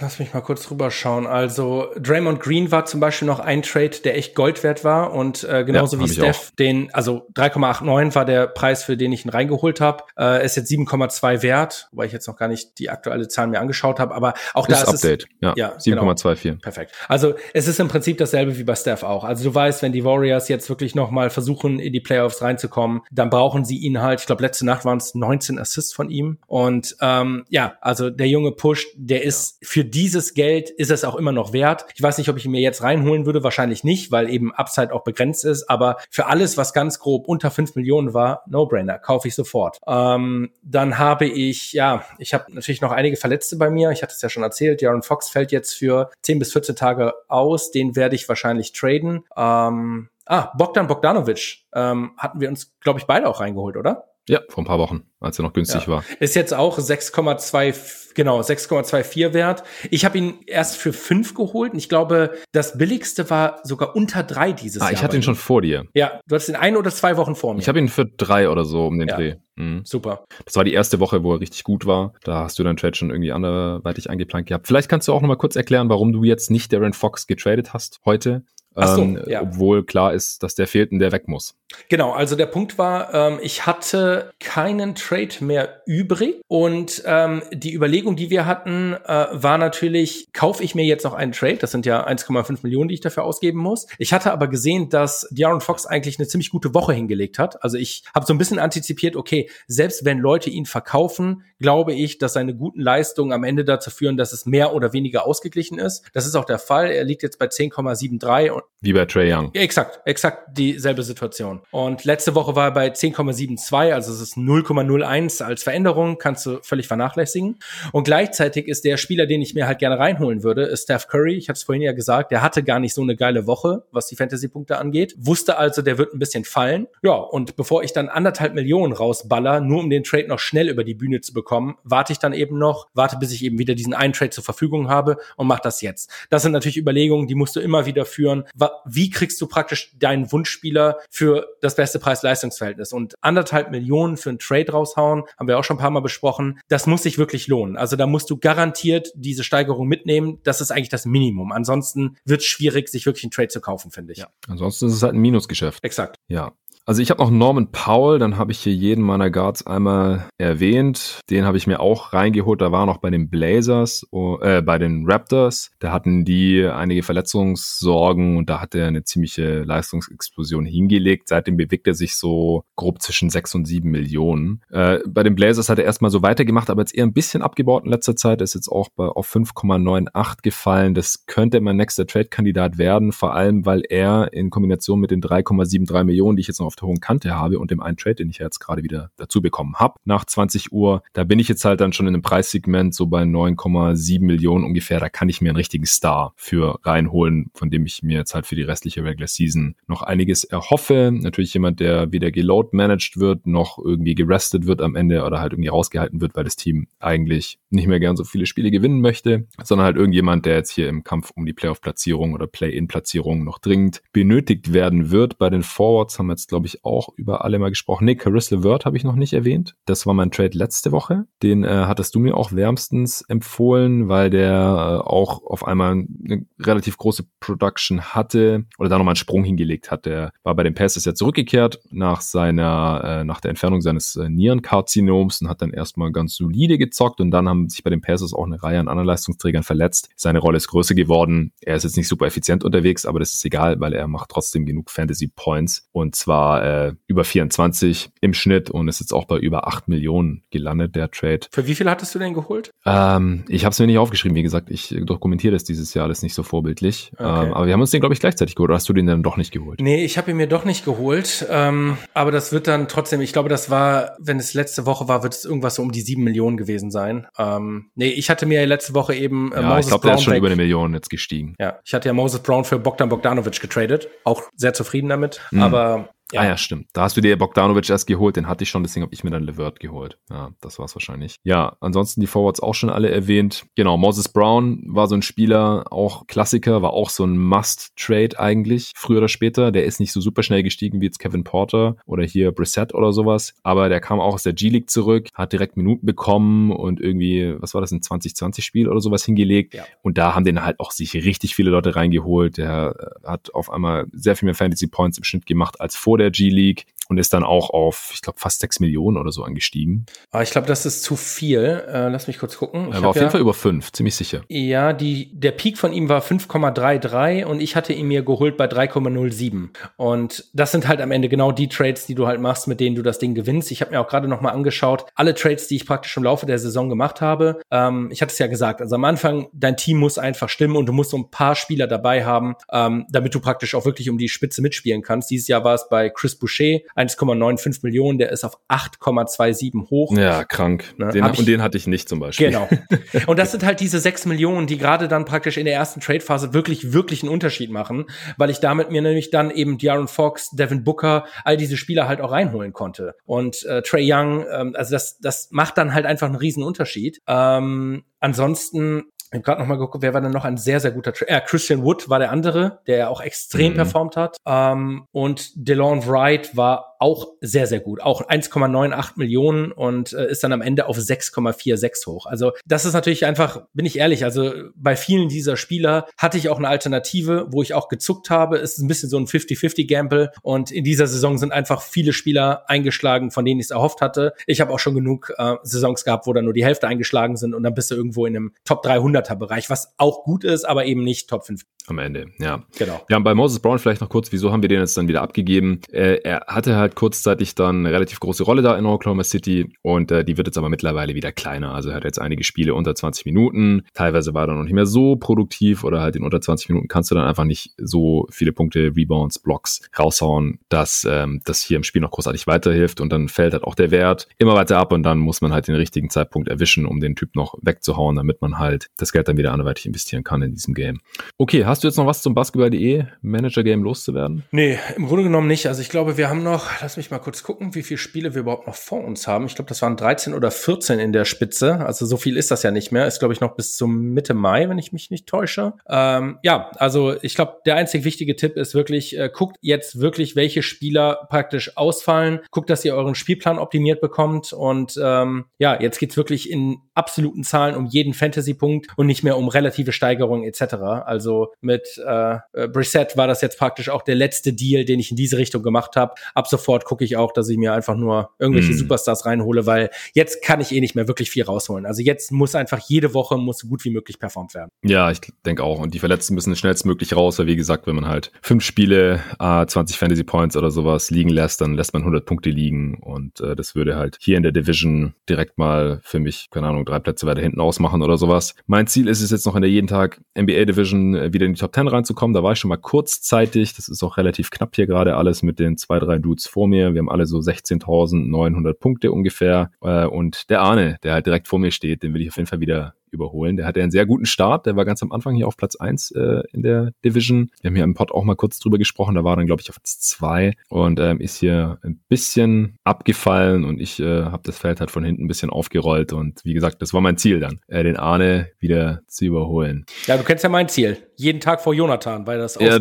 lass mich mal kurz drüber schauen. Also Draymond Green war zum Beispiel noch ein Trade, der echt Gold wert war und äh, genauso Ja, wie Steph, den, also 3,89 war der Preis, für den ich ihn reingeholt habe. Äh, ist jetzt 7,2 wert, wobei ich jetzt noch gar nicht die aktuelle Zahl mir angeschaut habe, aber auch da Das ist es Update, ja, ja, genau. 7,24. Perfekt. Also es ist im Prinzip dasselbe wie bei Steph auch. Also du weißt, wenn die Warriors jetzt wirklich noch mal versuchen, in die Playoffs reinzukommen, dann brauchen sie ihn halt. Ich glaube, letzte Nacht waren es 19 Assists von ihm. Und ähm, ja, also der junge Push, der ist für dieses Geld ist es auch immer noch wert. Ich weiß nicht, ob ich ihn mir jetzt reinholen würde, wahrscheinlich nicht, weil eben Upside auch begrenzt ist. Aber für alles, was ganz grob unter 5 Millionen war, No-Brainer, kaufe ich sofort. Ähm, dann habe ich, ja, ich habe natürlich noch einige Verletzte bei mir. Ich hatte es ja schon erzählt. Jaron Fox fällt jetzt für 10 bis 14 Tage aus. Den werde ich wahrscheinlich traden. Ähm, ah, Bogdan Bogdanovic ähm, hatten wir uns, glaube ich, beide auch reingeholt, oder? Ja, vor ein paar Wochen, als er noch günstig Ja. war. Ist jetzt auch 6,2, genau, 6,24 wert. Ich habe ihn erst für 5 geholt und ich glaube, das billigste war sogar unter 3 dieses Ah, Jahr. ich hatte ihn schon vor dir. Ja, du hattest ihn ein oder zwei Wochen vor mir. Ich habe ihn für drei oder so um den Ja. Dreh. Mhm. Super. Das war die erste Woche, wo er richtig gut war. Da hast du deinen Trade schon irgendwie anderweitig eingeplant gehabt. Vielleicht kannst du auch noch mal kurz erklären, warum du jetzt nicht Darren Fox getradet hast heute. So, ähm, ja. Obwohl klar ist, dass der fehlt und der weg muss. Genau, also der Punkt war, ähm, ich hatte keinen Trade mehr übrig und ähm, die Überlegung, die wir hatten, äh, war natürlich, kaufe ich mir jetzt noch einen Trade? Das sind ja 1,5 Millionen, die ich dafür ausgeben muss. Ich hatte aber gesehen, dass De'Aaron Fox eigentlich eine ziemlich gute Woche hingelegt hat. Also ich habe so ein bisschen antizipiert, okay, selbst wenn Leute ihn verkaufen, glaube ich, dass seine guten Leistungen am Ende dazu führen, dass es mehr oder weniger ausgeglichen ist. Das ist auch der Fall. Er liegt jetzt bei 10,73 und Wie bei Trey Young. exakt, exakt dieselbe Situation. Und letzte Woche war er bei 10,72, also es ist 0,01 als Veränderung, kannst du völlig vernachlässigen. Und gleichzeitig ist der Spieler, den ich mir halt gerne reinholen würde, ist Steph Curry. Ich hatte es vorhin ja gesagt, der hatte gar nicht so eine geile Woche, was die Fantasy-Punkte angeht. Wusste also, der wird ein bisschen fallen. Ja, und bevor ich dann anderthalb Millionen rausballer, nur um den Trade noch schnell über die Bühne zu bekommen, warte ich dann eben noch, warte, bis ich eben wieder diesen einen Trade zur Verfügung habe und mach das jetzt. Das sind natürlich Überlegungen, die musst du immer wieder führen. Wie kriegst du praktisch deinen Wunschspieler für das beste Preis-Leistungsverhältnis? Und anderthalb Millionen für einen Trade raushauen, haben wir auch schon ein paar Mal besprochen. Das muss sich wirklich lohnen. Also da musst du garantiert diese Steigerung mitnehmen. Das ist eigentlich das Minimum. Ansonsten wird es schwierig, sich wirklich einen Trade zu kaufen, finde ich. Ansonsten ist es halt ein Minusgeschäft. Exakt. Ja. Also ich habe noch Norman Powell, dann habe ich hier jeden meiner Guards einmal erwähnt. Den habe ich mir auch reingeholt. Da war noch bei den Blazers, oh, äh, bei den Raptors. Da hatten die einige Verletzungssorgen und da hat er eine ziemliche Leistungsexplosion hingelegt. Seitdem bewegt er sich so grob zwischen sechs und sieben Millionen. Äh, bei den Blazers hat er erstmal so weitergemacht, aber jetzt eher ein bisschen abgebaut in letzter Zeit. Er ist jetzt auch bei, auf 5,98 gefallen. Das könnte mein nächster Trade-Kandidat werden, vor allem weil er in Kombination mit den 3,73 Millionen, die ich jetzt noch auf der hohen Kante habe und dem einen Trade, den ich jetzt gerade wieder dazu bekommen habe, nach 20 Uhr, da bin ich jetzt halt dann schon in einem Preissegment so bei 9,7 Millionen ungefähr. Da kann ich mir einen richtigen Star für reinholen, von dem ich mir jetzt halt für die restliche Regular Season noch einiges erhoffe. Natürlich jemand, der weder geload managed wird, noch irgendwie gerestet wird am Ende oder halt irgendwie rausgehalten wird, weil das Team eigentlich nicht mehr gern so viele Spiele gewinnen möchte, sondern halt irgendjemand, der jetzt hier im Kampf um die Playoff-Platzierung oder Play-In-Platzierung noch dringend benötigt werden wird. Bei den Forwards haben wir jetzt, glaube ich, auch über alle mal gesprochen. Nee, Caris LeVert habe ich noch nicht erwähnt. Das war mein Trade letzte Woche. Den äh, hattest du mir auch wärmstens empfohlen, weil der äh, auch auf einmal eine relativ große Production hatte oder da nochmal einen Sprung hingelegt hat. Der war bei den Passes ja zurückgekehrt nach seiner, äh, nach der Entfernung seines äh, Nierenkarzinoms und hat dann erstmal ganz solide gezockt und dann haben sich bei den Passes auch eine Reihe an anderen Leistungsträgern verletzt. Seine Rolle ist größer geworden. Er ist jetzt nicht super effizient unterwegs, aber das ist egal, weil er macht trotzdem genug Fantasy Points und zwar äh, über 24 im Schnitt und ist jetzt auch bei über 8 Millionen gelandet, der Trade. Für wie viel hattest du denn geholt? Ähm, ich habe es mir nicht aufgeschrieben, wie gesagt, ich dokumentiere das dieses Jahr alles nicht so vorbildlich. Okay. Ähm, aber wir haben uns den, glaube ich, gleichzeitig geholt. Oder hast du den dann doch nicht geholt? Nee, ich habe ihn mir doch nicht geholt. Ähm, aber das wird dann trotzdem, ich glaube, das war, wenn es letzte Woche war, wird es irgendwas so um die 7 Millionen gewesen sein. Ähm, nee, ich hatte mir letzte Woche eben äh, ja, Moses ich glaub, Brown. Der ist schon über eine Million jetzt gestiegen. Ja, ich hatte ja Moses Brown für Bogdan Bogdanovic getradet. Auch sehr zufrieden damit. Mhm. Aber ja. Ah ja, stimmt. Da hast du dir Bogdanovic erst geholt, den hatte ich schon, deswegen habe ich mir dann Levert geholt. Ja, das war's wahrscheinlich. Ja, ansonsten die Forwards auch schon alle erwähnt. Genau, Moses Brown war so ein Spieler, auch Klassiker, war auch so ein Must-Trade eigentlich, früher oder später. Der ist nicht so super schnell gestiegen wie jetzt Kevin Porter oder hier Brissett oder sowas, aber der kam auch aus der G-League zurück, hat direkt Minuten bekommen und irgendwie, was war das, ein 2020-Spiel oder sowas hingelegt. Ja. Und da haben den halt auch sich richtig viele Leute reingeholt. Der hat auf einmal sehr viel mehr Fantasy-Points im Schnitt gemacht als vor der G-League und ist dann auch auf, ich glaube, fast sechs Millionen oder so angestiegen. Aber ich glaube, das ist zu viel. Äh, lass mich kurz gucken. Ich er war auf ja, jeden Fall über fünf, ziemlich sicher. Ja, die, der Peak von ihm war 5,33 und ich hatte ihn mir geholt bei 3,07. Und das sind halt am Ende genau die Trades, die du halt machst, mit denen du das Ding gewinnst. Ich habe mir auch gerade noch mal angeschaut, alle Trades, die ich praktisch im Laufe der Saison gemacht habe. Ähm, ich hatte es ja gesagt, also am Anfang, dein Team muss einfach stimmen und du musst so ein paar Spieler dabei haben, ähm, damit du praktisch auch wirklich um die Spitze mitspielen kannst. Dieses Jahr war es bei Chris Boucher 1,95 Millionen, der ist auf 8,27 hoch. Ja, krank. Ne? Den, ich, und den hatte ich nicht zum Beispiel. Genau. <laughs> Und das sind halt diese 6 Millionen, die gerade dann praktisch in der ersten Trade-Phase wirklich, wirklich einen Unterschied machen, weil ich damit mir nämlich dann eben De'Aaron Fox, Devin Booker, all diese Spieler halt auch reinholen konnte. Und äh, Trey Young, ähm, also das, das macht dann halt einfach einen riesen Unterschied. Ähm, ansonsten ich habe gerade noch mal geguckt, wer war denn noch ein sehr, sehr guter Trader? Äh, Christian Wood war der andere, der ja auch extrem mhm. performt hat. Ähm, und DeLon Wright war auch sehr, sehr gut. Auch 1,98 Millionen und äh, ist dann am Ende auf 6,46 hoch. Also das ist natürlich einfach, bin ich ehrlich, also bei vielen dieser Spieler hatte ich auch eine Alternative, wo ich auch gezuckt habe. Es ist ein bisschen so ein 50-50-Gamble und in dieser Saison sind einfach viele Spieler eingeschlagen, von denen ich es erhofft hatte. Ich habe auch schon genug äh, Saisons gehabt, wo dann nur die Hälfte eingeschlagen sind und dann bist du irgendwo in einem Top 300er Bereich, was auch gut ist, aber eben nicht Top 5. Am Ende, ja. Genau. Ja, bei Moses Brown vielleicht noch kurz, wieso haben wir den jetzt dann wieder abgegeben? Äh, er hatte halt kurzzeitig dann eine relativ große Rolle da in Oklahoma City und äh, die wird jetzt aber mittlerweile wieder kleiner. Also er hat jetzt einige Spiele unter 20 Minuten. Teilweise war er noch nicht mehr so produktiv oder halt in unter 20 Minuten kannst du dann einfach nicht so viele Punkte, Rebounds, Blocks raushauen, dass ähm, das hier im Spiel noch großartig weiterhilft und dann fällt halt auch der Wert immer weiter ab und dann muss man halt den richtigen Zeitpunkt erwischen, um den Typ noch wegzuhauen, damit man halt das Geld dann wieder anderweitig investieren kann in diesem Game. Okay, hast Hast du jetzt noch was zum Basketball.de Manager Game loszuwerden? Nee, im Grunde genommen nicht. Also ich glaube, wir haben noch, lass mich mal kurz gucken, wie viele Spiele wir überhaupt noch vor uns haben. Ich glaube, das waren 13 oder 14 in der Spitze. Also so viel ist das ja nicht mehr. Ist, glaube ich, noch bis zum Mitte Mai, wenn ich mich nicht täusche. Ähm, ja, also ich glaube, der einzig wichtige Tipp ist wirklich, äh, guckt jetzt wirklich, welche Spieler praktisch ausfallen. Guckt, dass ihr euren Spielplan optimiert bekommt. Und ähm, ja, jetzt geht's wirklich in absoluten Zahlen, um jeden Fantasy-Punkt und nicht mehr um relative Steigerungen etc. Also mit äh, äh, Brissett war das jetzt praktisch auch der letzte Deal, den ich in diese Richtung gemacht habe. Ab sofort gucke ich auch, dass ich mir einfach nur irgendwelche mm. Superstars reinhole, weil jetzt kann ich eh nicht mehr wirklich viel rausholen. Also jetzt muss einfach jede Woche muss so gut wie möglich performt werden. Ja, ich denke auch. Und die Verletzten müssen schnellstmöglich raus, weil wie gesagt, wenn man halt fünf Spiele, äh, 20 Fantasy Points oder sowas liegen lässt, dann lässt man 100 Punkte liegen und äh, das würde halt hier in der Division direkt mal für mich, keine Ahnung, drei Plätze weiter hinten ausmachen oder sowas. Mein Ziel ist es jetzt noch in der jeden Tag NBA Division äh, wieder in die Top 10 reinzukommen. Da war ich schon mal kurzzeitig. Das ist auch relativ knapp hier gerade alles mit den zwei, drei Dudes vor mir. Wir haben alle so 16.900 Punkte ungefähr. Äh, und der Arne, der halt direkt vor mir steht, den will ich auf jeden Fall wieder überholen. Der hatte einen sehr guten Start. Der war ganz am Anfang hier auf Platz eins äh, in der Division. Wir haben hier im Pod auch mal kurz drüber gesprochen. Da war dann, glaube ich, auf Platz zwei und ähm, ist hier ein bisschen abgefallen und ich äh, habe das Feld halt von hinten ein bisschen aufgerollt. Und wie gesagt, das war mein Ziel dann, äh, den Arne wieder zu überholen. Ja, du kennst ja mein Ziel. Jeden Tag vor Jonathan, weil das ja,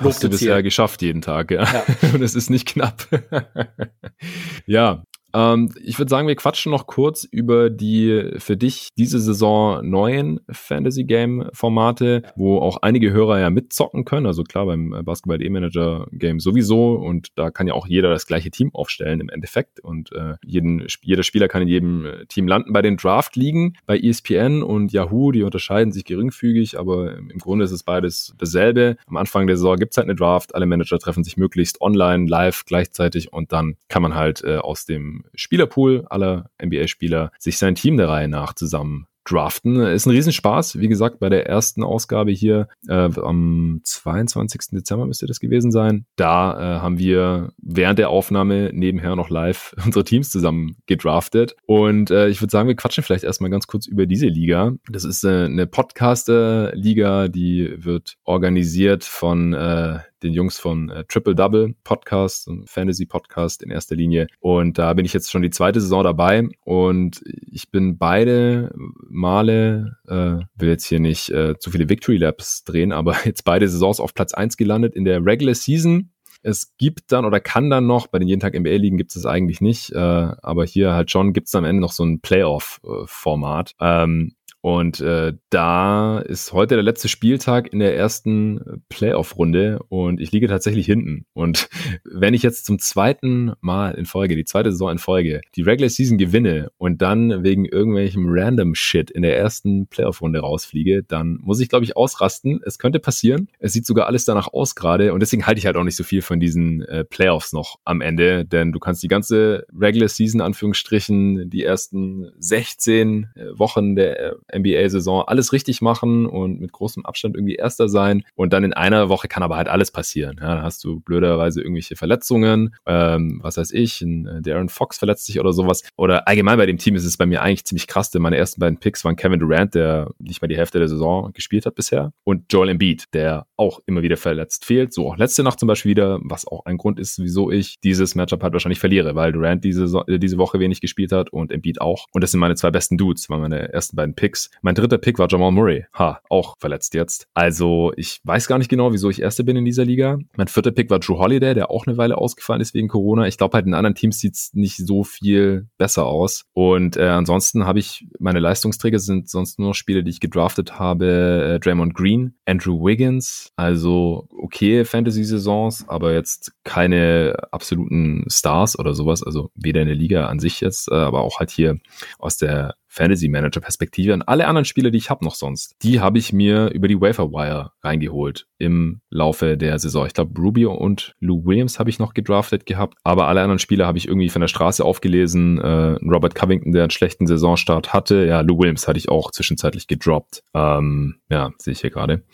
hast du bisher geschafft jeden Tag, ja. ja. <laughs> und es ist nicht knapp. <laughs> ja, ähm, ich würde sagen, wir quatschen noch kurz über die für dich diese Saison neuen Fantasy Game Formate, wo auch einige Hörer ja mitzocken können. Also klar, beim Basketball E-Manager Game sowieso und da kann ja auch jeder das gleiche Team aufstellen im Endeffekt und äh, jeden, jeder Spieler kann in jedem Team landen. Bei den Draft liegen bei ESPN und Yahoo, die unterscheiden sich geringfügig, aber im Grunde ist es beides dasselbe. Am Anfang der Saison gibt es halt eine Draft, alle Manager treffen sich möglichst online, live gleichzeitig und dann kann man halt äh, aus dem Spielerpool aller NBA-Spieler sich sein Team der Reihe nach zusammen draften. Ist ein Riesenspaß. Wie gesagt, bei der ersten Ausgabe hier äh, am 22. Dezember müsste das gewesen sein. Da äh, haben wir während der Aufnahme nebenher noch live <laughs> unsere Teams zusammen gedraftet. Und äh, ich würde sagen, wir quatschen vielleicht erstmal ganz kurz über diese Liga. Das ist äh, eine Podcaster-Liga, die wird organisiert von äh, den Jungs von äh, Triple Double Podcast, Fantasy Podcast in erster Linie. Und da bin ich jetzt schon die zweite Saison dabei und ich bin beide Male, äh, will jetzt hier nicht äh, zu viele Victory Laps drehen, aber <laughs> jetzt beide Saisons auf Platz eins gelandet in der Regular Season. Es gibt dann oder kann dann noch, bei den jeden Tag NBA-Ligen gibt es eigentlich nicht, äh, aber hier halt schon gibt es am Ende noch so ein Playoff-Format. Ähm, und äh, da ist heute der letzte Spieltag in der ersten Playoff-Runde und ich liege tatsächlich hinten. Und <laughs> wenn ich jetzt zum zweiten Mal in Folge, die zweite Saison in Folge, die Regular Season gewinne und dann wegen irgendwelchem random Shit in der ersten Playoff-Runde rausfliege, dann muss ich, glaube ich, ausrasten. Es könnte passieren. Es sieht sogar alles danach aus gerade und deswegen halte ich halt auch nicht so viel von diesen äh, Playoffs noch am Ende, denn du kannst die ganze Regular Season, Anführungsstrichen, die ersten 16 äh, Wochen der äh, NBA-Saison alles richtig machen und mit großem Abstand irgendwie Erster sein. Und dann in einer Woche kann aber halt alles passieren. Ja, dann hast du blöderweise irgendwelche Verletzungen, ähm, was weiß ich, ein, äh, Darren Fox verletzt sich oder sowas. Oder allgemein bei dem Team ist es bei mir eigentlich ziemlich krass, denn meine ersten beiden Picks waren Kevin Durant, der nicht mal die Hälfte der Saison gespielt hat bisher, und Joel Embiid, der auch immer wieder verletzt fehlt. So auch letzte Nacht zum Beispiel wieder, was auch ein Grund ist, wieso ich dieses Matchup halt wahrscheinlich verliere, weil Durant diese, äh, diese Woche wenig gespielt hat und Embiid auch. Und das sind meine zwei besten Dudes, waren meine ersten beiden Picks. Mein dritter Pick war Jamal Murray. Ha, auch verletzt jetzt. Also ich weiß gar nicht genau, wieso ich Erster bin in dieser Liga. Mein vierter Pick war Drew Holiday, der auch eine Weile ausgefallen ist wegen Corona. Ich glaube halt in anderen Teams sieht's nicht so viel besser aus. Und äh, ansonsten habe ich, meine Leistungsträger sind sonst nur noch Spiele, die ich gedraftet habe. Äh, Draymond Green, Andrew Wiggins. Also okay Fantasy-Saisons, aber jetzt keine absoluten Stars oder sowas. Also weder in der Liga an sich jetzt, äh, aber auch halt hier aus der Fantasy Manager Perspektive und alle anderen Spiele, die ich habe noch sonst, die habe ich mir über die Wafer Wire reingeholt im Laufe der Saison. Ich glaube, Rubio und Lou Williams habe ich noch gedraftet gehabt, aber alle anderen Spieler habe ich irgendwie von der Straße aufgelesen. Äh, Robert Covington, der einen schlechten Saisonstart hatte. Ja, Lou Williams hatte ich auch zwischenzeitlich gedroppt. Ähm, ja, sehe ich hier gerade.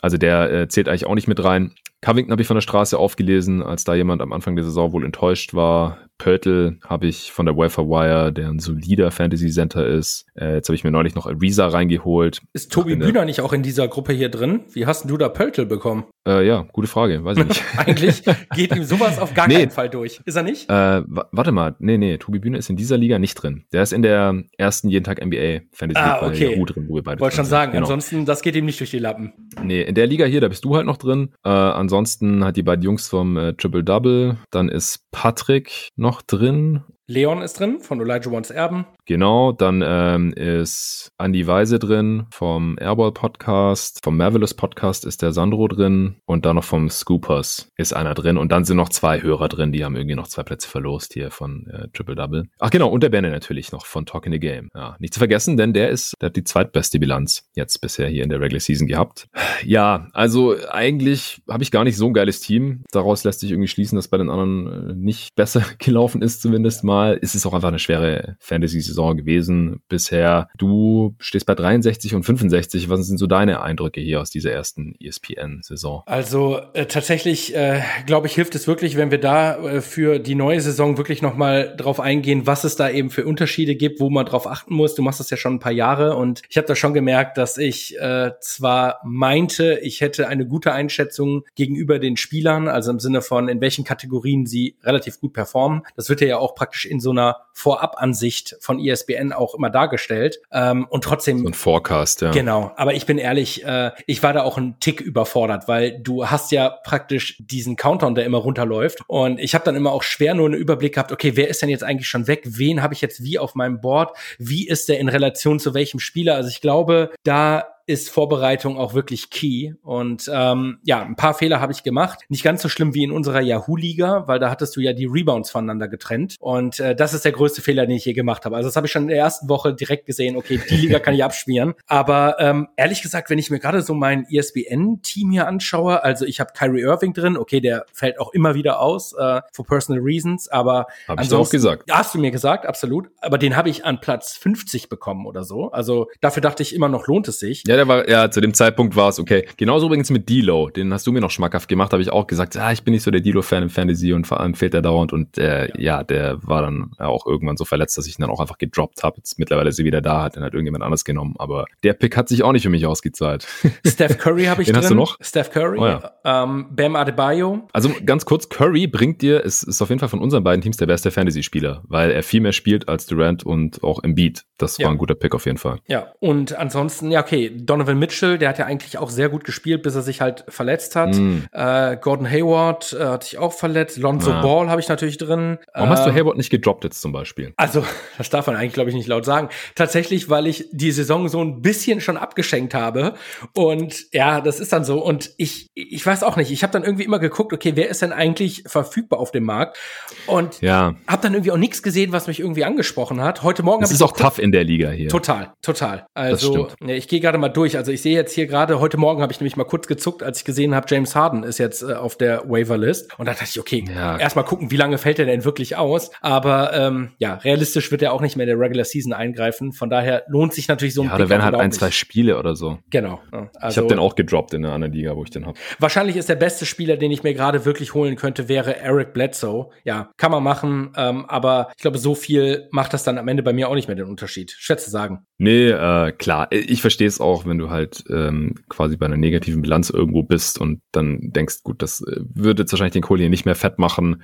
Also der äh, zählt eigentlich auch nicht mit rein. Covington habe ich von der Straße aufgelesen, als da jemand am Anfang der Saison wohl enttäuscht war. Pörtl habe ich von der Welfare Wire, der ein solider Fantasy Center ist. Äh, jetzt habe ich mir neulich noch Ariza reingeholt. Ist Tobi Bühner nicht auch in dieser Gruppe hier drin? Wie hast du da Pörtl bekommen? Äh, ja, gute Frage, weiß ich nicht. <laughs> Eigentlich geht ihm sowas auf gar nee. keinen Fall durch. Ist er nicht? Äh, warte mal, nee, nee, Tobi Bühner ist in dieser Liga nicht drin. Der ist in der ersten jeden Tag NBA Fantasy ah, okay. bei Yahoo drin, wo wir beide Wollte schon sagen, genau. ansonsten, das geht ihm nicht durch die Lappen. Nee, in der Liga hier, da bist du halt noch drin. Äh, ansonsten hat die beiden Jungs vom äh, Triple Double, dann ist Patrick noch drin Leon ist drin von Elijah Wants Erben. Genau, dann ähm, ist Andy Weise drin vom Airball Podcast, vom Marvelous Podcast ist der Sandro drin und dann noch vom Scoopers ist einer drin und dann sind noch zwei Hörer drin, die haben irgendwie noch zwei Plätze verlost hier von äh, Triple Double. Ach genau, und der Benne natürlich noch von Talking the Game. Ja, nicht zu vergessen, denn der ist, der hat die zweitbeste Bilanz jetzt bisher hier in der Regular Season gehabt. Ja, also eigentlich habe ich gar nicht so ein geiles Team. Daraus lässt sich irgendwie schließen, dass bei den anderen äh, nicht besser <laughs> gelaufen ist, zumindest mal. Es ist auch einfach eine schwere Fantasy-Saison gewesen bisher. Du stehst bei 63 und 65. Was sind so deine Eindrücke hier aus dieser ersten ESPN-Saison? Also äh, tatsächlich, äh, glaube ich, hilft es wirklich, wenn wir da äh, für die neue Saison wirklich nochmal drauf eingehen, was es da eben für Unterschiede gibt, wo man drauf achten muss. Du machst das ja schon ein paar Jahre und ich habe da schon gemerkt, dass ich äh, zwar meinte, ich hätte eine gute Einschätzung gegenüber den Spielern, also im Sinne von, in welchen Kategorien sie relativ gut performen. Das wird ja auch praktisch in so einer Vorabansicht von ESPN auch immer dargestellt. Ähm, und trotzdem. So ein Forecast, ja. Genau. Aber ich bin ehrlich, äh, ich war da auch ein Tick überfordert, weil du hast ja praktisch diesen Countdown, der immer runterläuft. Und ich habe dann immer auch schwer nur einen Überblick gehabt, okay, wer ist denn jetzt eigentlich schon weg? Wen habe ich jetzt wie auf meinem Board? Wie ist der in Relation zu welchem Spieler? Also ich glaube, da ist Vorbereitung auch wirklich key. Und ähm, ja, ein paar Fehler habe ich gemacht. Nicht ganz so schlimm wie in unserer Yahoo-Liga, weil da hattest du ja die Rebounds voneinander getrennt. Und äh, das ist der größte Fehler, den ich je gemacht habe. Also das habe ich schon in der ersten Woche direkt gesehen, okay, die Liga kann ich <laughs> abschmieren. Aber ähm, ehrlich gesagt, wenn ich mir gerade so mein ESPN-Team hier anschaue, also ich habe Kyrie Irving drin, okay, der fällt auch immer wieder aus, äh, for personal reasons, aber Habe ich auch gesagt. Hast du mir gesagt, absolut. Aber den habe ich an Platz 50 bekommen oder so. Also dafür dachte ich immer noch, lohnt es sich. Ja, der war, ja, zu dem Zeitpunkt war es okay. Genauso übrigens mit Dilo, den hast du mir noch schmackhaft gemacht, habe ich auch gesagt, ah, ich bin nicht so der Dilo-Fan im Fantasy und vor allem fehlt er dauernd und äh, ja. ja, der war dann auch irgendwann so verletzt, dass ich ihn dann auch einfach gedroppt habe. Jetzt mittlerweile ist er wieder da, hat den halt irgendjemand anders genommen, aber der Pick hat sich auch nicht für mich ausgezahlt. <laughs> Steph Curry habe ich Den drin. hast du noch? Steph Curry, Oh ja. ähm, Bam Adebayo. Also ganz kurz, Curry bringt dir, ist, ist auf jeden Fall von unseren beiden Teams der beste Fantasy-Spieler, weil er viel mehr spielt als Durant und auch Embiid. Das Ja. war ein guter Pick auf jeden Fall. Ja, und ansonsten, ja, okay, Donovan Mitchell, der hat ja eigentlich auch sehr gut gespielt, bis er sich halt verletzt hat. Mm. Äh, Gordon Hayward äh, hat sich auch verletzt. Lonzo Ja. Ball habe ich natürlich drin. Warum hast du Ähm, Hayward nicht gedroppt jetzt zum Beispiel? Also, <laughs> das darf man eigentlich, glaube ich, nicht laut sagen. Tatsächlich, weil ich die Saison so ein bisschen schon abgeschenkt habe. Und ja, das ist dann so. Und ich, ich weiß auch nicht. Ich habe dann irgendwie immer geguckt, okay, wer ist denn eigentlich verfügbar auf dem Markt? Und Ja, habe dann irgendwie auch nichts gesehen, was mich irgendwie angesprochen hat. Heute Morgen habe ist ich auch tough in der Liga hier. Total, total. Also ich gehe gerade mal durch. Also ich sehe jetzt hier gerade, heute Morgen habe ich nämlich mal kurz gezuckt, als ich gesehen habe, James Harden ist jetzt äh, auf der Waiver-List. Und da dachte ich, okay, Ja. erstmal gucken, wie lange fällt er denn wirklich aus. Aber ähm, ja, realistisch wird er auch nicht mehr in der Regular Season eingreifen. Von daher lohnt sich natürlich so ein Ja, da auch halt ein, zwei. Spiele oder so. Genau. ja. ich Also habe den auch gedroppt in einer anderen Liga, wo ich den habe. wahrscheinlich ist der beste Spieler, den ich mir gerade wirklich holen könnte, wäre Eric Bledsoe. Ja, kann man machen, ähm, aber ich glaube, so viel macht das dann am Ende bei mir auch nicht mehr den Unterschied. Schwer zu sagen. Nee, äh, klar. Ich verstehe es auch, wenn du halt ähm, quasi bei einer negativen Bilanz irgendwo bist und dann denkst, gut, das äh, würde jetzt wahrscheinlich den Kohl hier nicht mehr fett machen.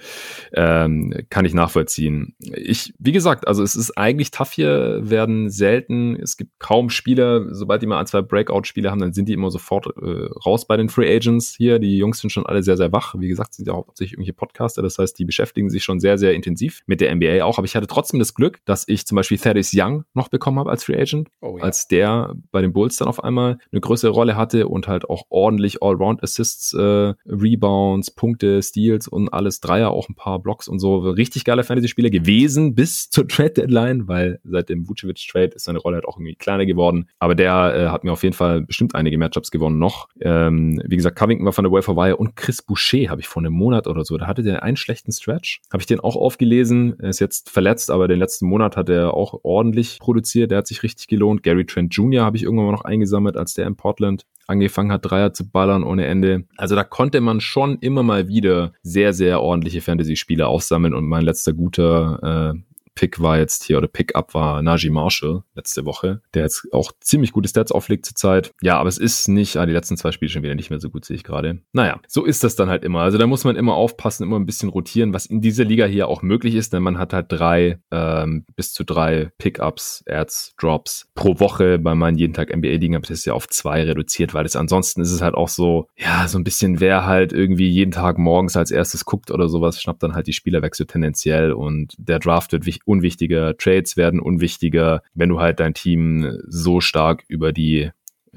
Ähm, kann ich nachvollziehen. Ich, wie gesagt, also es ist eigentlich tough hier, werden selten, es gibt kaum Spieler, sobald die mal ein, zwei Breakout-Spiele haben, dann sind die immer sofort äh, raus bei den Free Agents hier. Die Jungs sind schon alle sehr, sehr wach. Wie gesagt, sind ja hauptsächlich irgendwelche Podcaster, das heißt, die beschäftigen sich schon sehr, sehr intensiv mit der NBA auch. Aber ich hatte trotzdem das Glück, dass ich zum Beispiel Thaddeus Young noch bekommen habe als Free Agent Oh als der bei den Bulls dann auf einmal eine größere Rolle hatte und halt auch ordentlich Allround-Assists, äh, Rebounds, Punkte, Steals und alles Dreier, auch ein paar Blocks und so. Richtig geiler Fantasy-Spieler gewesen bis zur Trade-Deadline, weil seit dem Vucevic-Trade ist seine Rolle halt auch irgendwie kleiner geworden. Aber der äh, hat mir auf jeden Fall bestimmt einige Matchups gewonnen noch. Ähm, wie gesagt, Covington war von der Waiver Wire und Chris Boucher habe ich vor einem Monat oder so. Da hatte der einen schlechten Stretch. Habe ich den auch aufgelesen. Er ist jetzt verletzt, aber den letzten Monat hat er auch ordentlich produziert. Der hat sich richtig gelohnt. Gary Trent Jr. habe ich irgendwann mal noch eingesammelt, als der in Portland angefangen hat, Dreier zu ballern ohne Ende. Also da konnte man schon immer mal wieder sehr, sehr ordentliche Fantasy-Spiele aufsammeln und mein letzter guter äh, Pick war jetzt hier oder Pick-up war Najee Marshall letzte Woche, der jetzt auch ziemlich gute Stats auflegt zurzeit. Ja, aber es ist nicht, ah, die letzten zwei Spiele schon wieder nicht mehr so gut, sehe ich gerade. Naja, so ist das dann halt immer. Also da muss man immer aufpassen, immer ein bisschen rotieren, was in dieser Liga hier auch möglich ist, denn man hat halt drei, ähm, bis zu drei Pickups, Ads, Drops pro Woche. Bei meinen jeden Tag NBA-Ligen habe ich das ja auf zwei reduziert, weil es ansonsten ist es halt auch so, ja, so ein bisschen, wer halt irgendwie jeden Tag morgens als erstes guckt oder sowas, schnappt dann halt die Spielerwechsel tendenziell und der Draft wird unwichtiger, Trades werden unwichtiger, wenn du halt dein Team so stark über die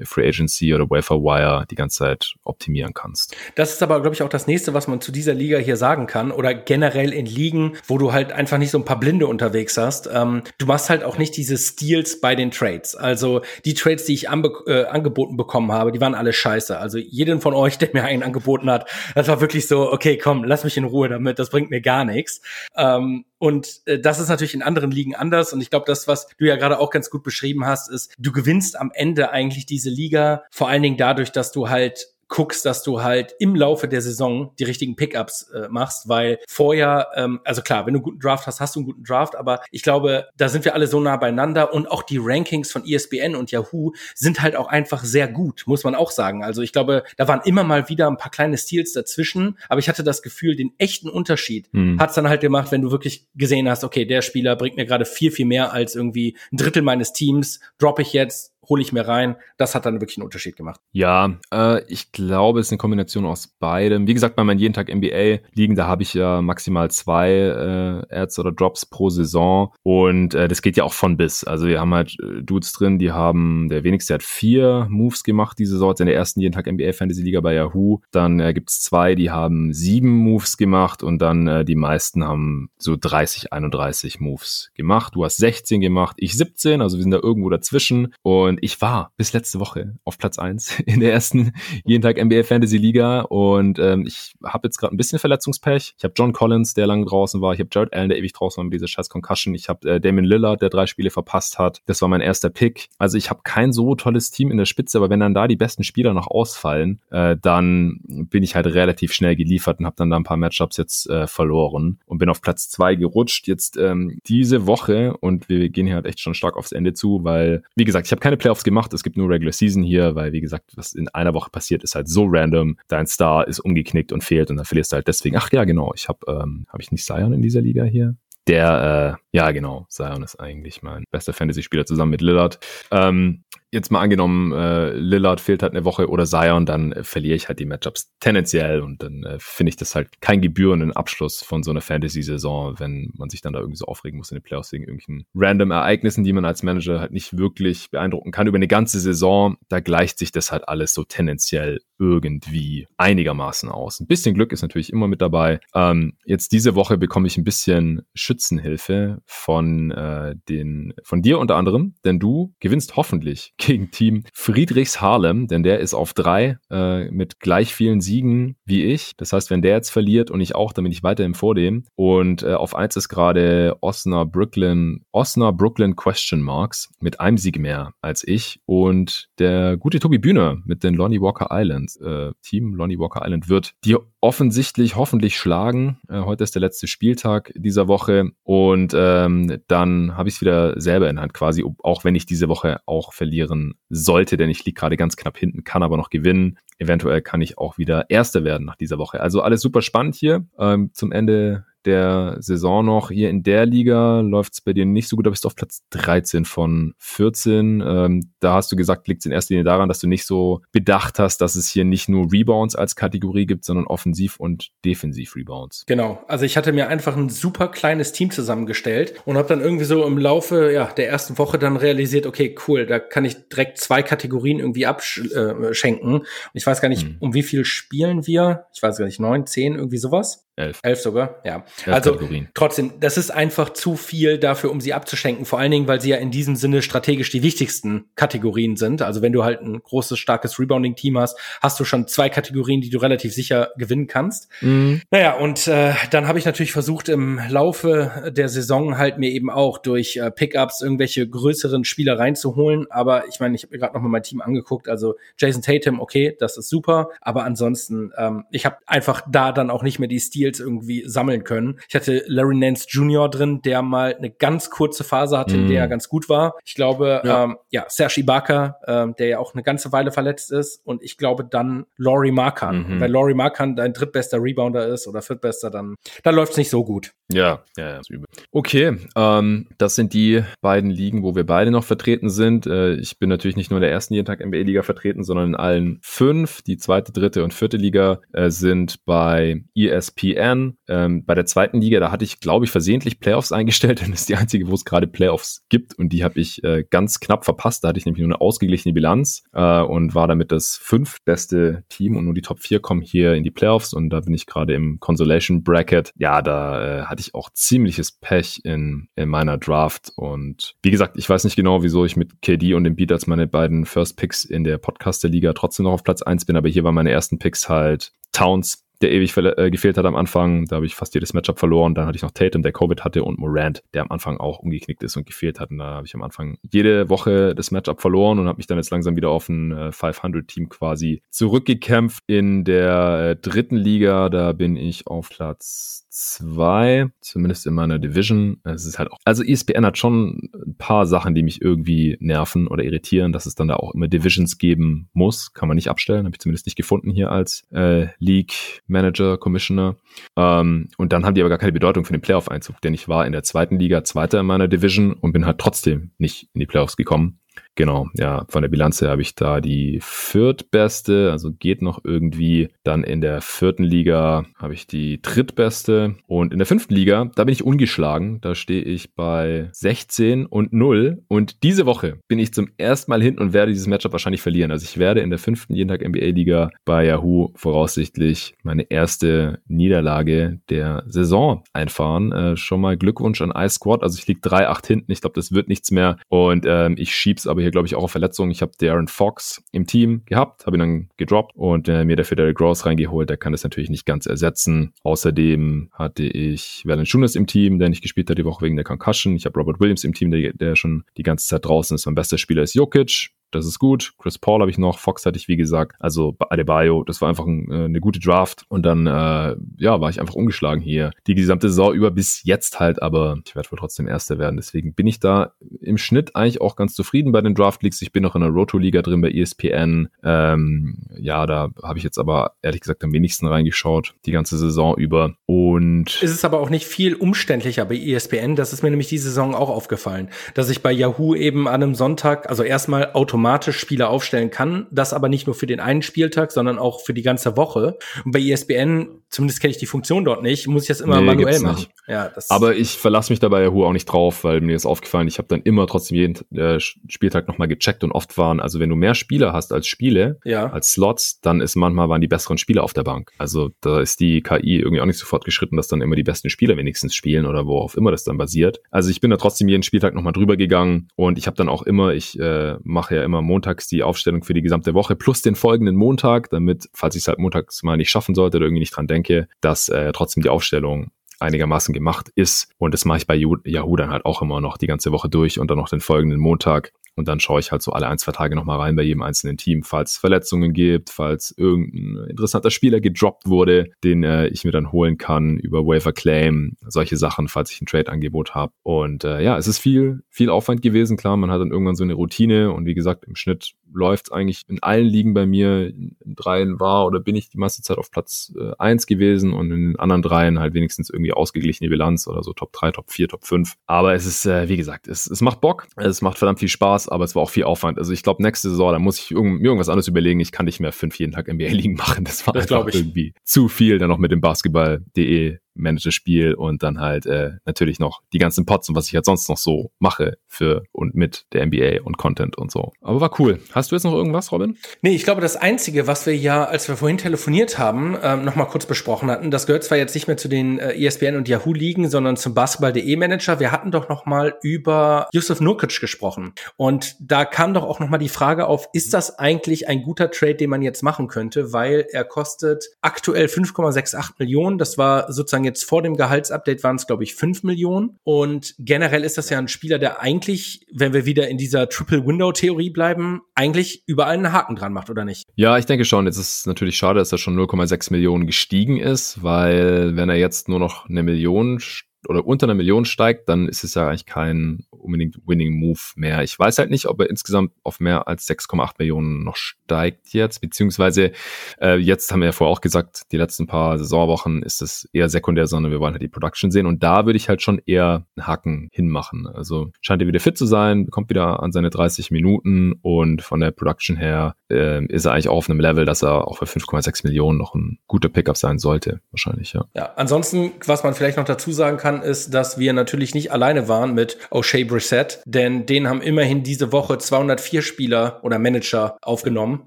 Free Agency oder Welfare Wire die ganze Zeit optimieren kannst. Das ist aber, glaube ich, auch das nächste, was man zu dieser Liga hier sagen kann oder generell in Ligen, wo du halt einfach nicht so ein paar Blinde unterwegs hast. Ähm, du machst halt auch nicht diese Steals bei den Trades. Also die Trades, die ich äh, angeboten bekommen habe, die waren alle scheiße. Also jeden von euch, der mir einen angeboten hat, das war wirklich so, okay, komm, lass mich in Ruhe damit, das bringt mir gar nichts. Ähm, und äh, das ist natürlich in anderen Ligen anders. Und ich glaube, das, was du ja gerade auch ganz gut beschrieben hast, ist, du gewinnst am Ende eigentlich diese Liga vor allen Dingen dadurch, dass du halt guckst, dass du halt im Laufe der Saison die richtigen Pickups äh, machst, weil vorher, ähm, also klar, wenn du einen guten Draft hast, hast du einen guten Draft, aber ich glaube, da sind wir alle so nah beieinander und auch die Rankings von ESPN und Yahoo sind halt auch einfach sehr gut, muss man auch sagen. Also ich glaube, da waren immer mal wieder ein paar kleine Steals dazwischen, aber ich hatte das Gefühl, den echten Unterschied hm. hat's dann halt gemacht, wenn du wirklich gesehen hast, okay, der Spieler bringt mir gerade viel, viel mehr als irgendwie ein Drittel meines Teams, droppe ich jetzt, hole ich mir rein. Das hat dann wirklich einen Unterschied gemacht. Ja, äh, ich glaube, es ist eine Kombination aus beidem. Wie gesagt, bei meinen jeden Tag NBA liegen, da habe ich ja maximal zwei äh, Ads oder Drops pro Saison und äh, das geht ja auch von bis. Also wir haben halt äh, Dudes drin, die haben, der wenigste hat vier Moves gemacht diese Saison, in der ersten jeden Tag NBA Fantasy Liga bei Yahoo. Dann äh, gibt es zwei, die haben sieben Moves gemacht und dann äh, die meisten haben so 30, 31 Moves gemacht. Du hast 16 gemacht, ich 17, also wir sind da irgendwo dazwischen und ich war bis letzte Woche auf Platz eins <laughs> in der ersten jeden Tag NBA Fantasy Liga und ähm, ich habe jetzt gerade ein bisschen Verletzungspech. Ich habe John Collins, der lange draußen war. Ich habe Jared Allen, der ewig draußen war mit dieser scheiß Concussion. Ich habe äh, Damon Lillard, der drei Spiele verpasst hat. Das war mein erster Pick. Also ich habe kein so tolles Team in der Spitze, aber wenn dann da die besten Spieler noch ausfallen, äh, dann bin ich halt relativ schnell geliefert und habe dann da ein paar Matchups jetzt äh, verloren und bin auf Platz zwei gerutscht. Jetzt ähm, diese Woche und wir gehen hier halt echt schon stark aufs Ende zu, weil, wie gesagt, ich habe keine Playoffs gemacht. Es gibt nur Regular Season hier, weil, wie gesagt, was in einer Woche passiert, ist halt so random. Dein Star ist umgeknickt und fehlt und dann verlierst du halt deswegen. Ach ja, genau. Ich habe, ähm, habe ich nicht Zion in dieser Liga hier? Der, äh, ja, genau. Zion ist eigentlich mein bester Fantasy-Spieler zusammen mit Lillard. Ähm, jetzt mal angenommen, äh, Lillard fehlt halt eine Woche oder Zion, dann äh, verliere ich halt die Matchups tendenziell und dann äh, finde ich das halt kein gebührenden Abschluss von so einer Fantasy-Saison, wenn man sich dann da irgendwie so aufregen muss in den Playoffs wegen irgendwelchen random Ereignissen, die man als Manager halt nicht wirklich beeindrucken kann über eine ganze Saison. Da gleicht sich das halt alles so tendenziell irgendwie einigermaßen aus. Ein bisschen Glück ist natürlich immer mit dabei. Ähm, jetzt diese Woche bekomme ich ein bisschen Schützenhilfe von äh, den von dir unter anderem, denn du gewinnst hoffentlich gegen Team Friedrichs Harlem, denn der ist auf drei äh, mit gleich vielen Siegen wie ich. Das heißt, wenn der jetzt verliert und ich auch, dann bin ich weiterhin vor dem. Und äh, auf eins ist gerade Osna Brooklyn, Osna Brooklyn Question Marks mit einem Sieg mehr als ich. Und der gute Tobi Bühner mit den Lonnie Walker Islands, äh, Team Lonnie Walker Island wird die offensichtlich hoffentlich schlagen. Äh, heute ist der letzte Spieltag dieser Woche und ähm, dann habe ich es wieder selber in Hand quasi, auch wenn ich diese Woche auch verlieren sollte, denn ich liege gerade ganz knapp hinten, kann aber noch gewinnen. Eventuell kann ich auch wieder Erster werden nach dieser Woche. Also alles super spannend hier. Ähm, zum Ende der Saison noch. Hier in der Liga läuft es bei dir nicht so gut, da bist du auf Platz 13 von 14. Ähm, da hast du gesagt, liegt es in erster Linie daran, dass du nicht so bedacht hast, dass es hier nicht nur Rebounds als Kategorie gibt, sondern Offensiv- und Defensiv-Rebounds. Genau, also ich hatte mir einfach ein super kleines Team zusammengestellt und habe dann irgendwie so im Laufe ja, der ersten Woche dann realisiert, okay, cool, da kann ich direkt zwei Kategorien irgendwie abschenken. Ich weiß gar nicht, hm. um wie viel spielen wir? Ich weiß gar nicht, neun, zehn, irgendwie sowas. Elf. Elf sogar, ja. Elf also Kategorien. trotzdem, das ist einfach zu viel dafür, um sie abzuschenken. Vor allen Dingen, weil sie ja in diesem Sinne strategisch die wichtigsten Kategorien sind. Also wenn du halt ein großes, starkes Rebounding-Team hast, hast du schon zwei Kategorien, die du relativ sicher gewinnen kannst. Mhm. Naja, und äh, dann habe ich natürlich versucht, im Laufe der Saison halt mir eben auch durch äh, Pickups irgendwelche größeren Spieler reinzuholen. Aber ich meine, ich habe mir gerade nochmal mein Team angeguckt. Also Jason Tatum, okay, das ist super. Aber ansonsten, ähm, ich habe einfach da dann auch nicht mehr die Stil Steals irgendwie sammeln können. Ich hatte Larry Nance Jr. drin, der mal eine ganz kurze Phase hatte, in der er mm. ganz gut war. Ich glaube, ja, ähm, ja Serge Ibaka, ähm, der ja auch eine ganze Weile verletzt ist. Und ich glaube dann Laurie Markan. Mhm. Weil Laurie Markan dein drittbester Rebounder ist oder viertbester, dann, dann läuft es nicht so gut. Ja, ja, ja, ist übel. Okay, ähm, das sind die beiden Ligen, wo wir beide noch vertreten sind. Äh, ich bin natürlich nicht nur in der ersten jeden Tag NBA-Liga vertreten, sondern in allen fünf. Die zweite, dritte und vierte Liga äh, sind bei ESPN. Ähm, bei der zweiten Liga, da hatte ich, glaube ich, versehentlich Playoffs <laughs> eingestellt, denn das ist die einzige, wo es gerade Playoffs gibt. Und die habe ich äh, ganz knapp verpasst. Da hatte ich nämlich nur eine ausgeglichene Bilanz äh, und war damit das fünftbeste Team. Und nur die Top 4 kommen hier in die Playoffs. Und da bin ich gerade im Consolation Bracket. Ja, da äh, hatte ich auch ziemliches Pech in, in meiner Draft. Und wie gesagt, ich weiß nicht genau, wieso ich mit KD und dem Beat als meine beiden First Picks in der Podcaster-Liga trotzdem noch auf Platz 1 bin, aber hier waren meine ersten Picks halt Towns, der ewig äh, gefehlt hat am Anfang. Da habe ich fast jedes Matchup verloren. Dann hatte ich noch Tatum, der Covid hatte und Morant, der am Anfang auch umgeknickt ist und gefehlt hat. Und da habe ich am Anfang jede Woche das Matchup verloren und habe mich dann jetzt langsam wieder auf ein äh, 500-Team quasi zurückgekämpft. In der äh, dritten Liga, da bin ich auf Platz zwei, zumindest in meiner Division. Es ist halt auch, also ESPN hat schon ein paar Sachen, die mich irgendwie nerven oder irritieren, dass es dann da auch immer Divisions geben muss. Kann man nicht abstellen, habe ich zumindest nicht gefunden hier als äh, League Manager, Commissioner. Ähm, und dann haben die aber gar keine Bedeutung für den Playoff-Einzug, denn ich war in der zweiten Liga Zweiter in meiner Division und bin halt trotzdem nicht in die Playoffs gekommen. Genau, ja, von der Bilanz her habe ich da die viertbeste, also geht noch irgendwie. Dann in der vierten Liga habe ich die drittbeste und in der fünften Liga, da bin ich ungeschlagen. Da stehe ich bei 16 und 0 und diese Woche bin ich zum ersten Mal hinten und werde dieses Matchup wahrscheinlich verlieren. Also ich werde in der fünften jeden Tag NBA Liga bei Yahoo voraussichtlich meine erste Niederlage der Saison einfahren. Äh, schon mal Glückwunsch an iSquad. Also ich liege 3-8 hinten. Ich glaube, das wird nichts mehr und ähm, ich schieb's aber hier, glaube ich, auch auf Verletzungen. Ich habe Darren Fox im Team gehabt, habe ihn dann gedroppt und äh, mir dafür Derrick Gross reingeholt. Der kann das natürlich nicht ganz ersetzen. Außerdem hatte ich Valanciunas im Team, der nicht gespielt hat die Woche wegen der Concussion. Ich habe Robert Williams im Team, der, der schon die ganze Zeit draußen ist. Mein bester Spieler ist Jokic das ist gut. Chris Paul habe ich noch, Fox hatte ich wie gesagt, also Adebayo, das war einfach ein, äh, eine gute Draft und dann äh, ja, war ich einfach ungeschlagen hier die gesamte Saison über bis jetzt halt, aber ich werde wohl trotzdem Erster werden, deswegen bin ich da im Schnitt eigentlich auch ganz zufrieden bei den Draft Leagues. Ich bin noch in der Roto Liga drin bei ESPN. Ähm, ja, da habe ich jetzt aber ehrlich gesagt am wenigsten reingeschaut die ganze Saison über und es ist aber auch nicht viel umständlicher bei ESPN, das ist mir nämlich diese Saison auch aufgefallen, dass ich bei Yahoo eben an einem Sonntag, also erstmal automatisch automatisch Spieler aufstellen kann, das aber nicht nur für den einen Spieltag, sondern auch für die ganze Woche. Und bei ESPN, zumindest kenne ich die Funktion dort nicht, muss ich das immer nee, manuell machen. Ja, aber ich verlasse mich dabei Yahoo auch nicht drauf, weil mir ist aufgefallen, ich habe dann immer trotzdem jeden äh, Spieltag nochmal gecheckt und oft waren, also wenn du mehr Spieler hast als Spiele, ja. als Slots, dann ist manchmal waren die besseren Spieler auf der Bank. Also da ist die KI irgendwie auch nicht sofort geschritten, dass dann immer die besten Spieler wenigstens spielen oder worauf immer das dann basiert. Also ich bin da trotzdem jeden Spieltag nochmal drüber gegangen und ich habe dann auch immer, ich äh, mache ja immer immer montags die Aufstellung für die gesamte Woche plus den folgenden Montag, damit, falls ich es halt montags mal nicht schaffen sollte oder irgendwie nicht dran denke, dass äh, trotzdem die Aufstellung einigermaßen gemacht ist. Und das mache ich bei Yahoo dann halt auch immer noch die ganze Woche durch und dann noch den folgenden Montag. Und dann schaue ich halt so alle ein, zwei Tage nochmal rein bei jedem einzelnen Team, falls es Verletzungen gibt, falls irgendein interessanter Spieler gedroppt wurde, den äh, ich mir dann holen kann über Waiver Claim, solche Sachen, falls ich ein Trade-Angebot habe. Und äh, ja, es ist viel, viel Aufwand gewesen. Klar, man hat dann irgendwann so eine Routine und wie gesagt, im Schnitt läuft eigentlich in allen Ligen bei mir. In, dreien war oder bin ich die meiste Zeit auf Platz äh, eins gewesen und in den anderen dreien halt wenigstens irgendwie ausgeglichene Bilanz oder so Top 3, Top 4, Top 5. Aber es ist, äh, wie gesagt, es, es macht Bock, es macht verdammt viel Spaß, aber es war auch viel Aufwand. Also ich glaube, nächste Saison, da muss ich irgend, mir irgendwas anderes überlegen. Ich kann nicht mehr fünf jeden Tag NBA-Ligen <laughs> machen. Das war das einfach irgendwie zu viel, dann noch mit dem Basketball.de manage Spiel und dann halt äh, natürlich noch die ganzen Pots und was ich halt sonst noch so mache für und mit der NBA und Content und so. Aber war cool. Hast du jetzt noch irgendwas, Robin? Nee, ich glaube, das Einzige, was wir ja, als wir vorhin telefoniert haben, ähm, nochmal kurz besprochen hatten, das gehört zwar jetzt nicht mehr zu den äh, ESPN und Yahoo Ligen, sondern zum Basketball.de Manager. Wir hatten doch nochmal über Yusuf Nurkic gesprochen. Und da kam doch auch nochmal die Frage auf, ist das eigentlich ein guter Trade, den man jetzt machen könnte? Weil er kostet aktuell 5,68 Millionen. Das war sozusagen sagen, jetzt vor dem Gehaltsupdate waren es, glaube ich, fünf Millionen. Und generell ist das ja ein Spieler, der eigentlich, wenn wir wieder in dieser Triple-Window-Theorie bleiben, eigentlich überall einen Haken dran macht, oder nicht? Ja, ich denke schon. Jetzt ist natürlich schade, dass er schon 0,6 Millionen gestiegen ist, weil wenn er jetzt nur noch eine Million oder unter einer Million steigt, dann ist es ja eigentlich kein unbedingt Winning Move mehr. Ich weiß halt nicht, ob er insgesamt auf mehr als 6,8 Millionen noch steigt jetzt, beziehungsweise äh, jetzt haben wir ja vorher auch gesagt, die letzten paar Saisonwochen ist es eher sekundär, sondern wir wollen halt die Production sehen und da würde ich halt schon eher einen Haken hinmachen. Also scheint er wieder fit zu sein, kommt wieder an seine 30 Minuten und von der Production her äh, ist er eigentlich auch auf einem Level, dass er auch für 5,6 Millionen noch ein guter Pickup sein sollte, wahrscheinlich, ja. Ja, ansonsten, was man vielleicht noch dazu sagen kann, ist, dass wir natürlich nicht alleine waren mit O'Shea Brissett, denn den haben immerhin diese Woche 204 Spieler oder Manager aufgenommen.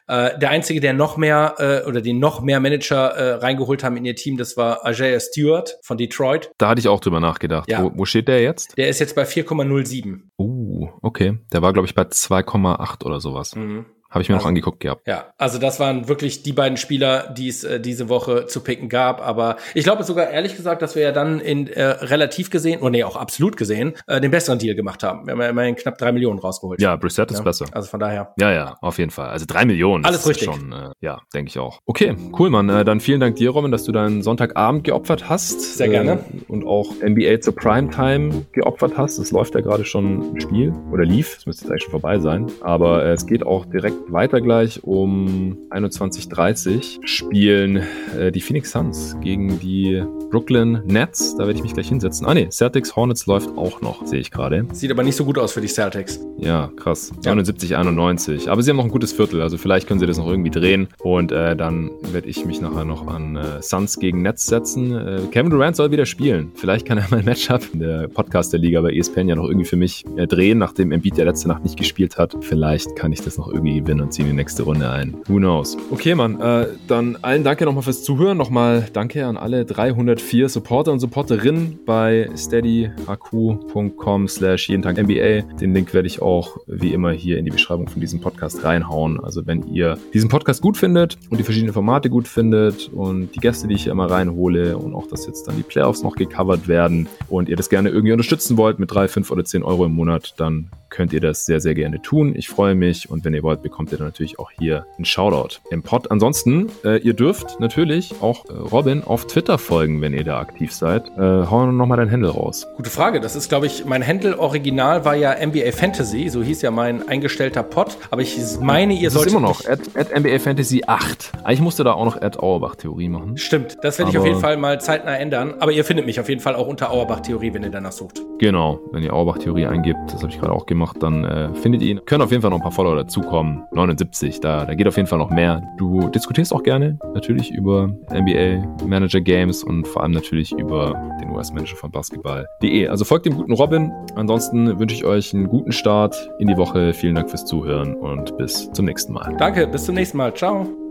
Äh, der einzige, der noch mehr äh, oder den noch mehr Manager äh, reingeholt haben in ihr Team, das war Isaiah Stewart von Detroit. Da hatte ich auch drüber nachgedacht. Ja. Wo, wo steht der jetzt? Der ist jetzt bei 4,07. Uh, okay. Der war, glaube ich, bei 2,8 oder sowas. Mhm. Habe ich mir also, noch angeguckt gehabt. Ja, also das waren wirklich die beiden Spieler, die es äh, diese Woche zu picken gab. Aber ich glaube sogar ehrlich gesagt, dass wir ja dann in äh, relativ gesehen, oder nee, auch absolut gesehen, äh, den besseren Deal gemacht haben. Wir haben ja immerhin knapp drei Millionen rausgeholt. Ja, Brissett ist ja? besser. Also von daher. Ja, ja, auf jeden Fall. Also drei Millionen. Alles richtig. Schon, äh, ja, denke ich auch. Okay, cool, Mann. Äh, dann vielen Dank dir, Robin, dass du deinen Sonntagabend geopfert hast. Sehr gerne. Äh, und auch NBA zur Primetime geopfert hast. Es läuft ja gerade schon im Spiel oder lief. Es müsste jetzt eigentlich schon vorbei sein. Aber es geht auch direkt weiter gleich um 21.30 spielen äh, die Phoenix Suns gegen die Brooklyn Nets. Da werde ich mich gleich hinsetzen. Ah ne, Celtics Hornets läuft auch noch, sehe ich gerade. Sieht aber nicht so gut aus für die Celtics. Ja, krass. Ja. 79, 91. Aber sie haben noch ein gutes Viertel, also vielleicht können sie das noch irgendwie drehen. Und äh, dann werde ich mich nachher noch an äh, Suns gegen Nets setzen. Äh, Kevin Durant soll wieder spielen. Vielleicht kann er mein Matchup in der Podcast der Liga bei ESPN ja noch irgendwie für mich äh, drehen, nachdem Embiid der letzte Nacht nicht gespielt hat. Vielleicht kann ich das noch irgendwie gewinnen und ziehen die nächste Runde ein. Who knows? Okay, Mann. Äh, dann allen danke nochmal fürs Zuhören. Nochmal danke an alle 304 Supporter und Supporterinnen bei steadyhq.com slash jeden Tag NBA. Den Link werde ich auch wie immer hier in die Beschreibung von diesem Podcast reinhauen. Also wenn ihr diesen Podcast gut findet und die verschiedenen Formate gut findet und die Gäste, die ich hier immer reinhole und auch, dass jetzt dann die Playoffs noch gecovert werden und ihr das gerne irgendwie unterstützen wollt mit 3, 5 oder 10 Euro im Monat, dann könnt ihr das sehr, sehr gerne tun. Ich freue mich und wenn ihr wollt, bekommt ihr dann natürlich auch hier einen Shoutout im Pod. Ansonsten, äh, ihr dürft natürlich auch äh, Robin auf Twitter folgen, wenn ihr da aktiv seid. Äh, hau nochmal dein Handle raus. Gute Frage. Das ist, glaube ich, mein Handle original war ja NBA Fantasy. So hieß ja mein eingestellter Pod. Aber ich meine, ihr solltet. immer noch. At, at NBA Fantasy 8. Eigentlich musste da auch noch Ad Auerbach Theorie machen. Stimmt. Das werde ich auf jeden Fall mal zeitnah ändern. Aber ihr findet mich auf jeden Fall auch unter Auerbach Theorie, wenn ihr danach sucht. Genau. Wenn ihr Auerbach Theorie eingibt, das habe ich gerade auch gemacht gemacht, dann äh, findet ihr ihn. Können auf jeden Fall noch ein paar Follower dazukommen. 79, da, da geht auf jeden Fall noch mehr. Du diskutierst auch gerne natürlich über NBA Manager Games und vor allem natürlich über den US-Manager von Basketball.de. Also folgt dem guten Robin. Ansonsten wünsche ich euch einen guten Start in die Woche. Vielen Dank fürs Zuhören und bis zum nächsten Mal. Danke, bis zum nächsten Mal. Ciao.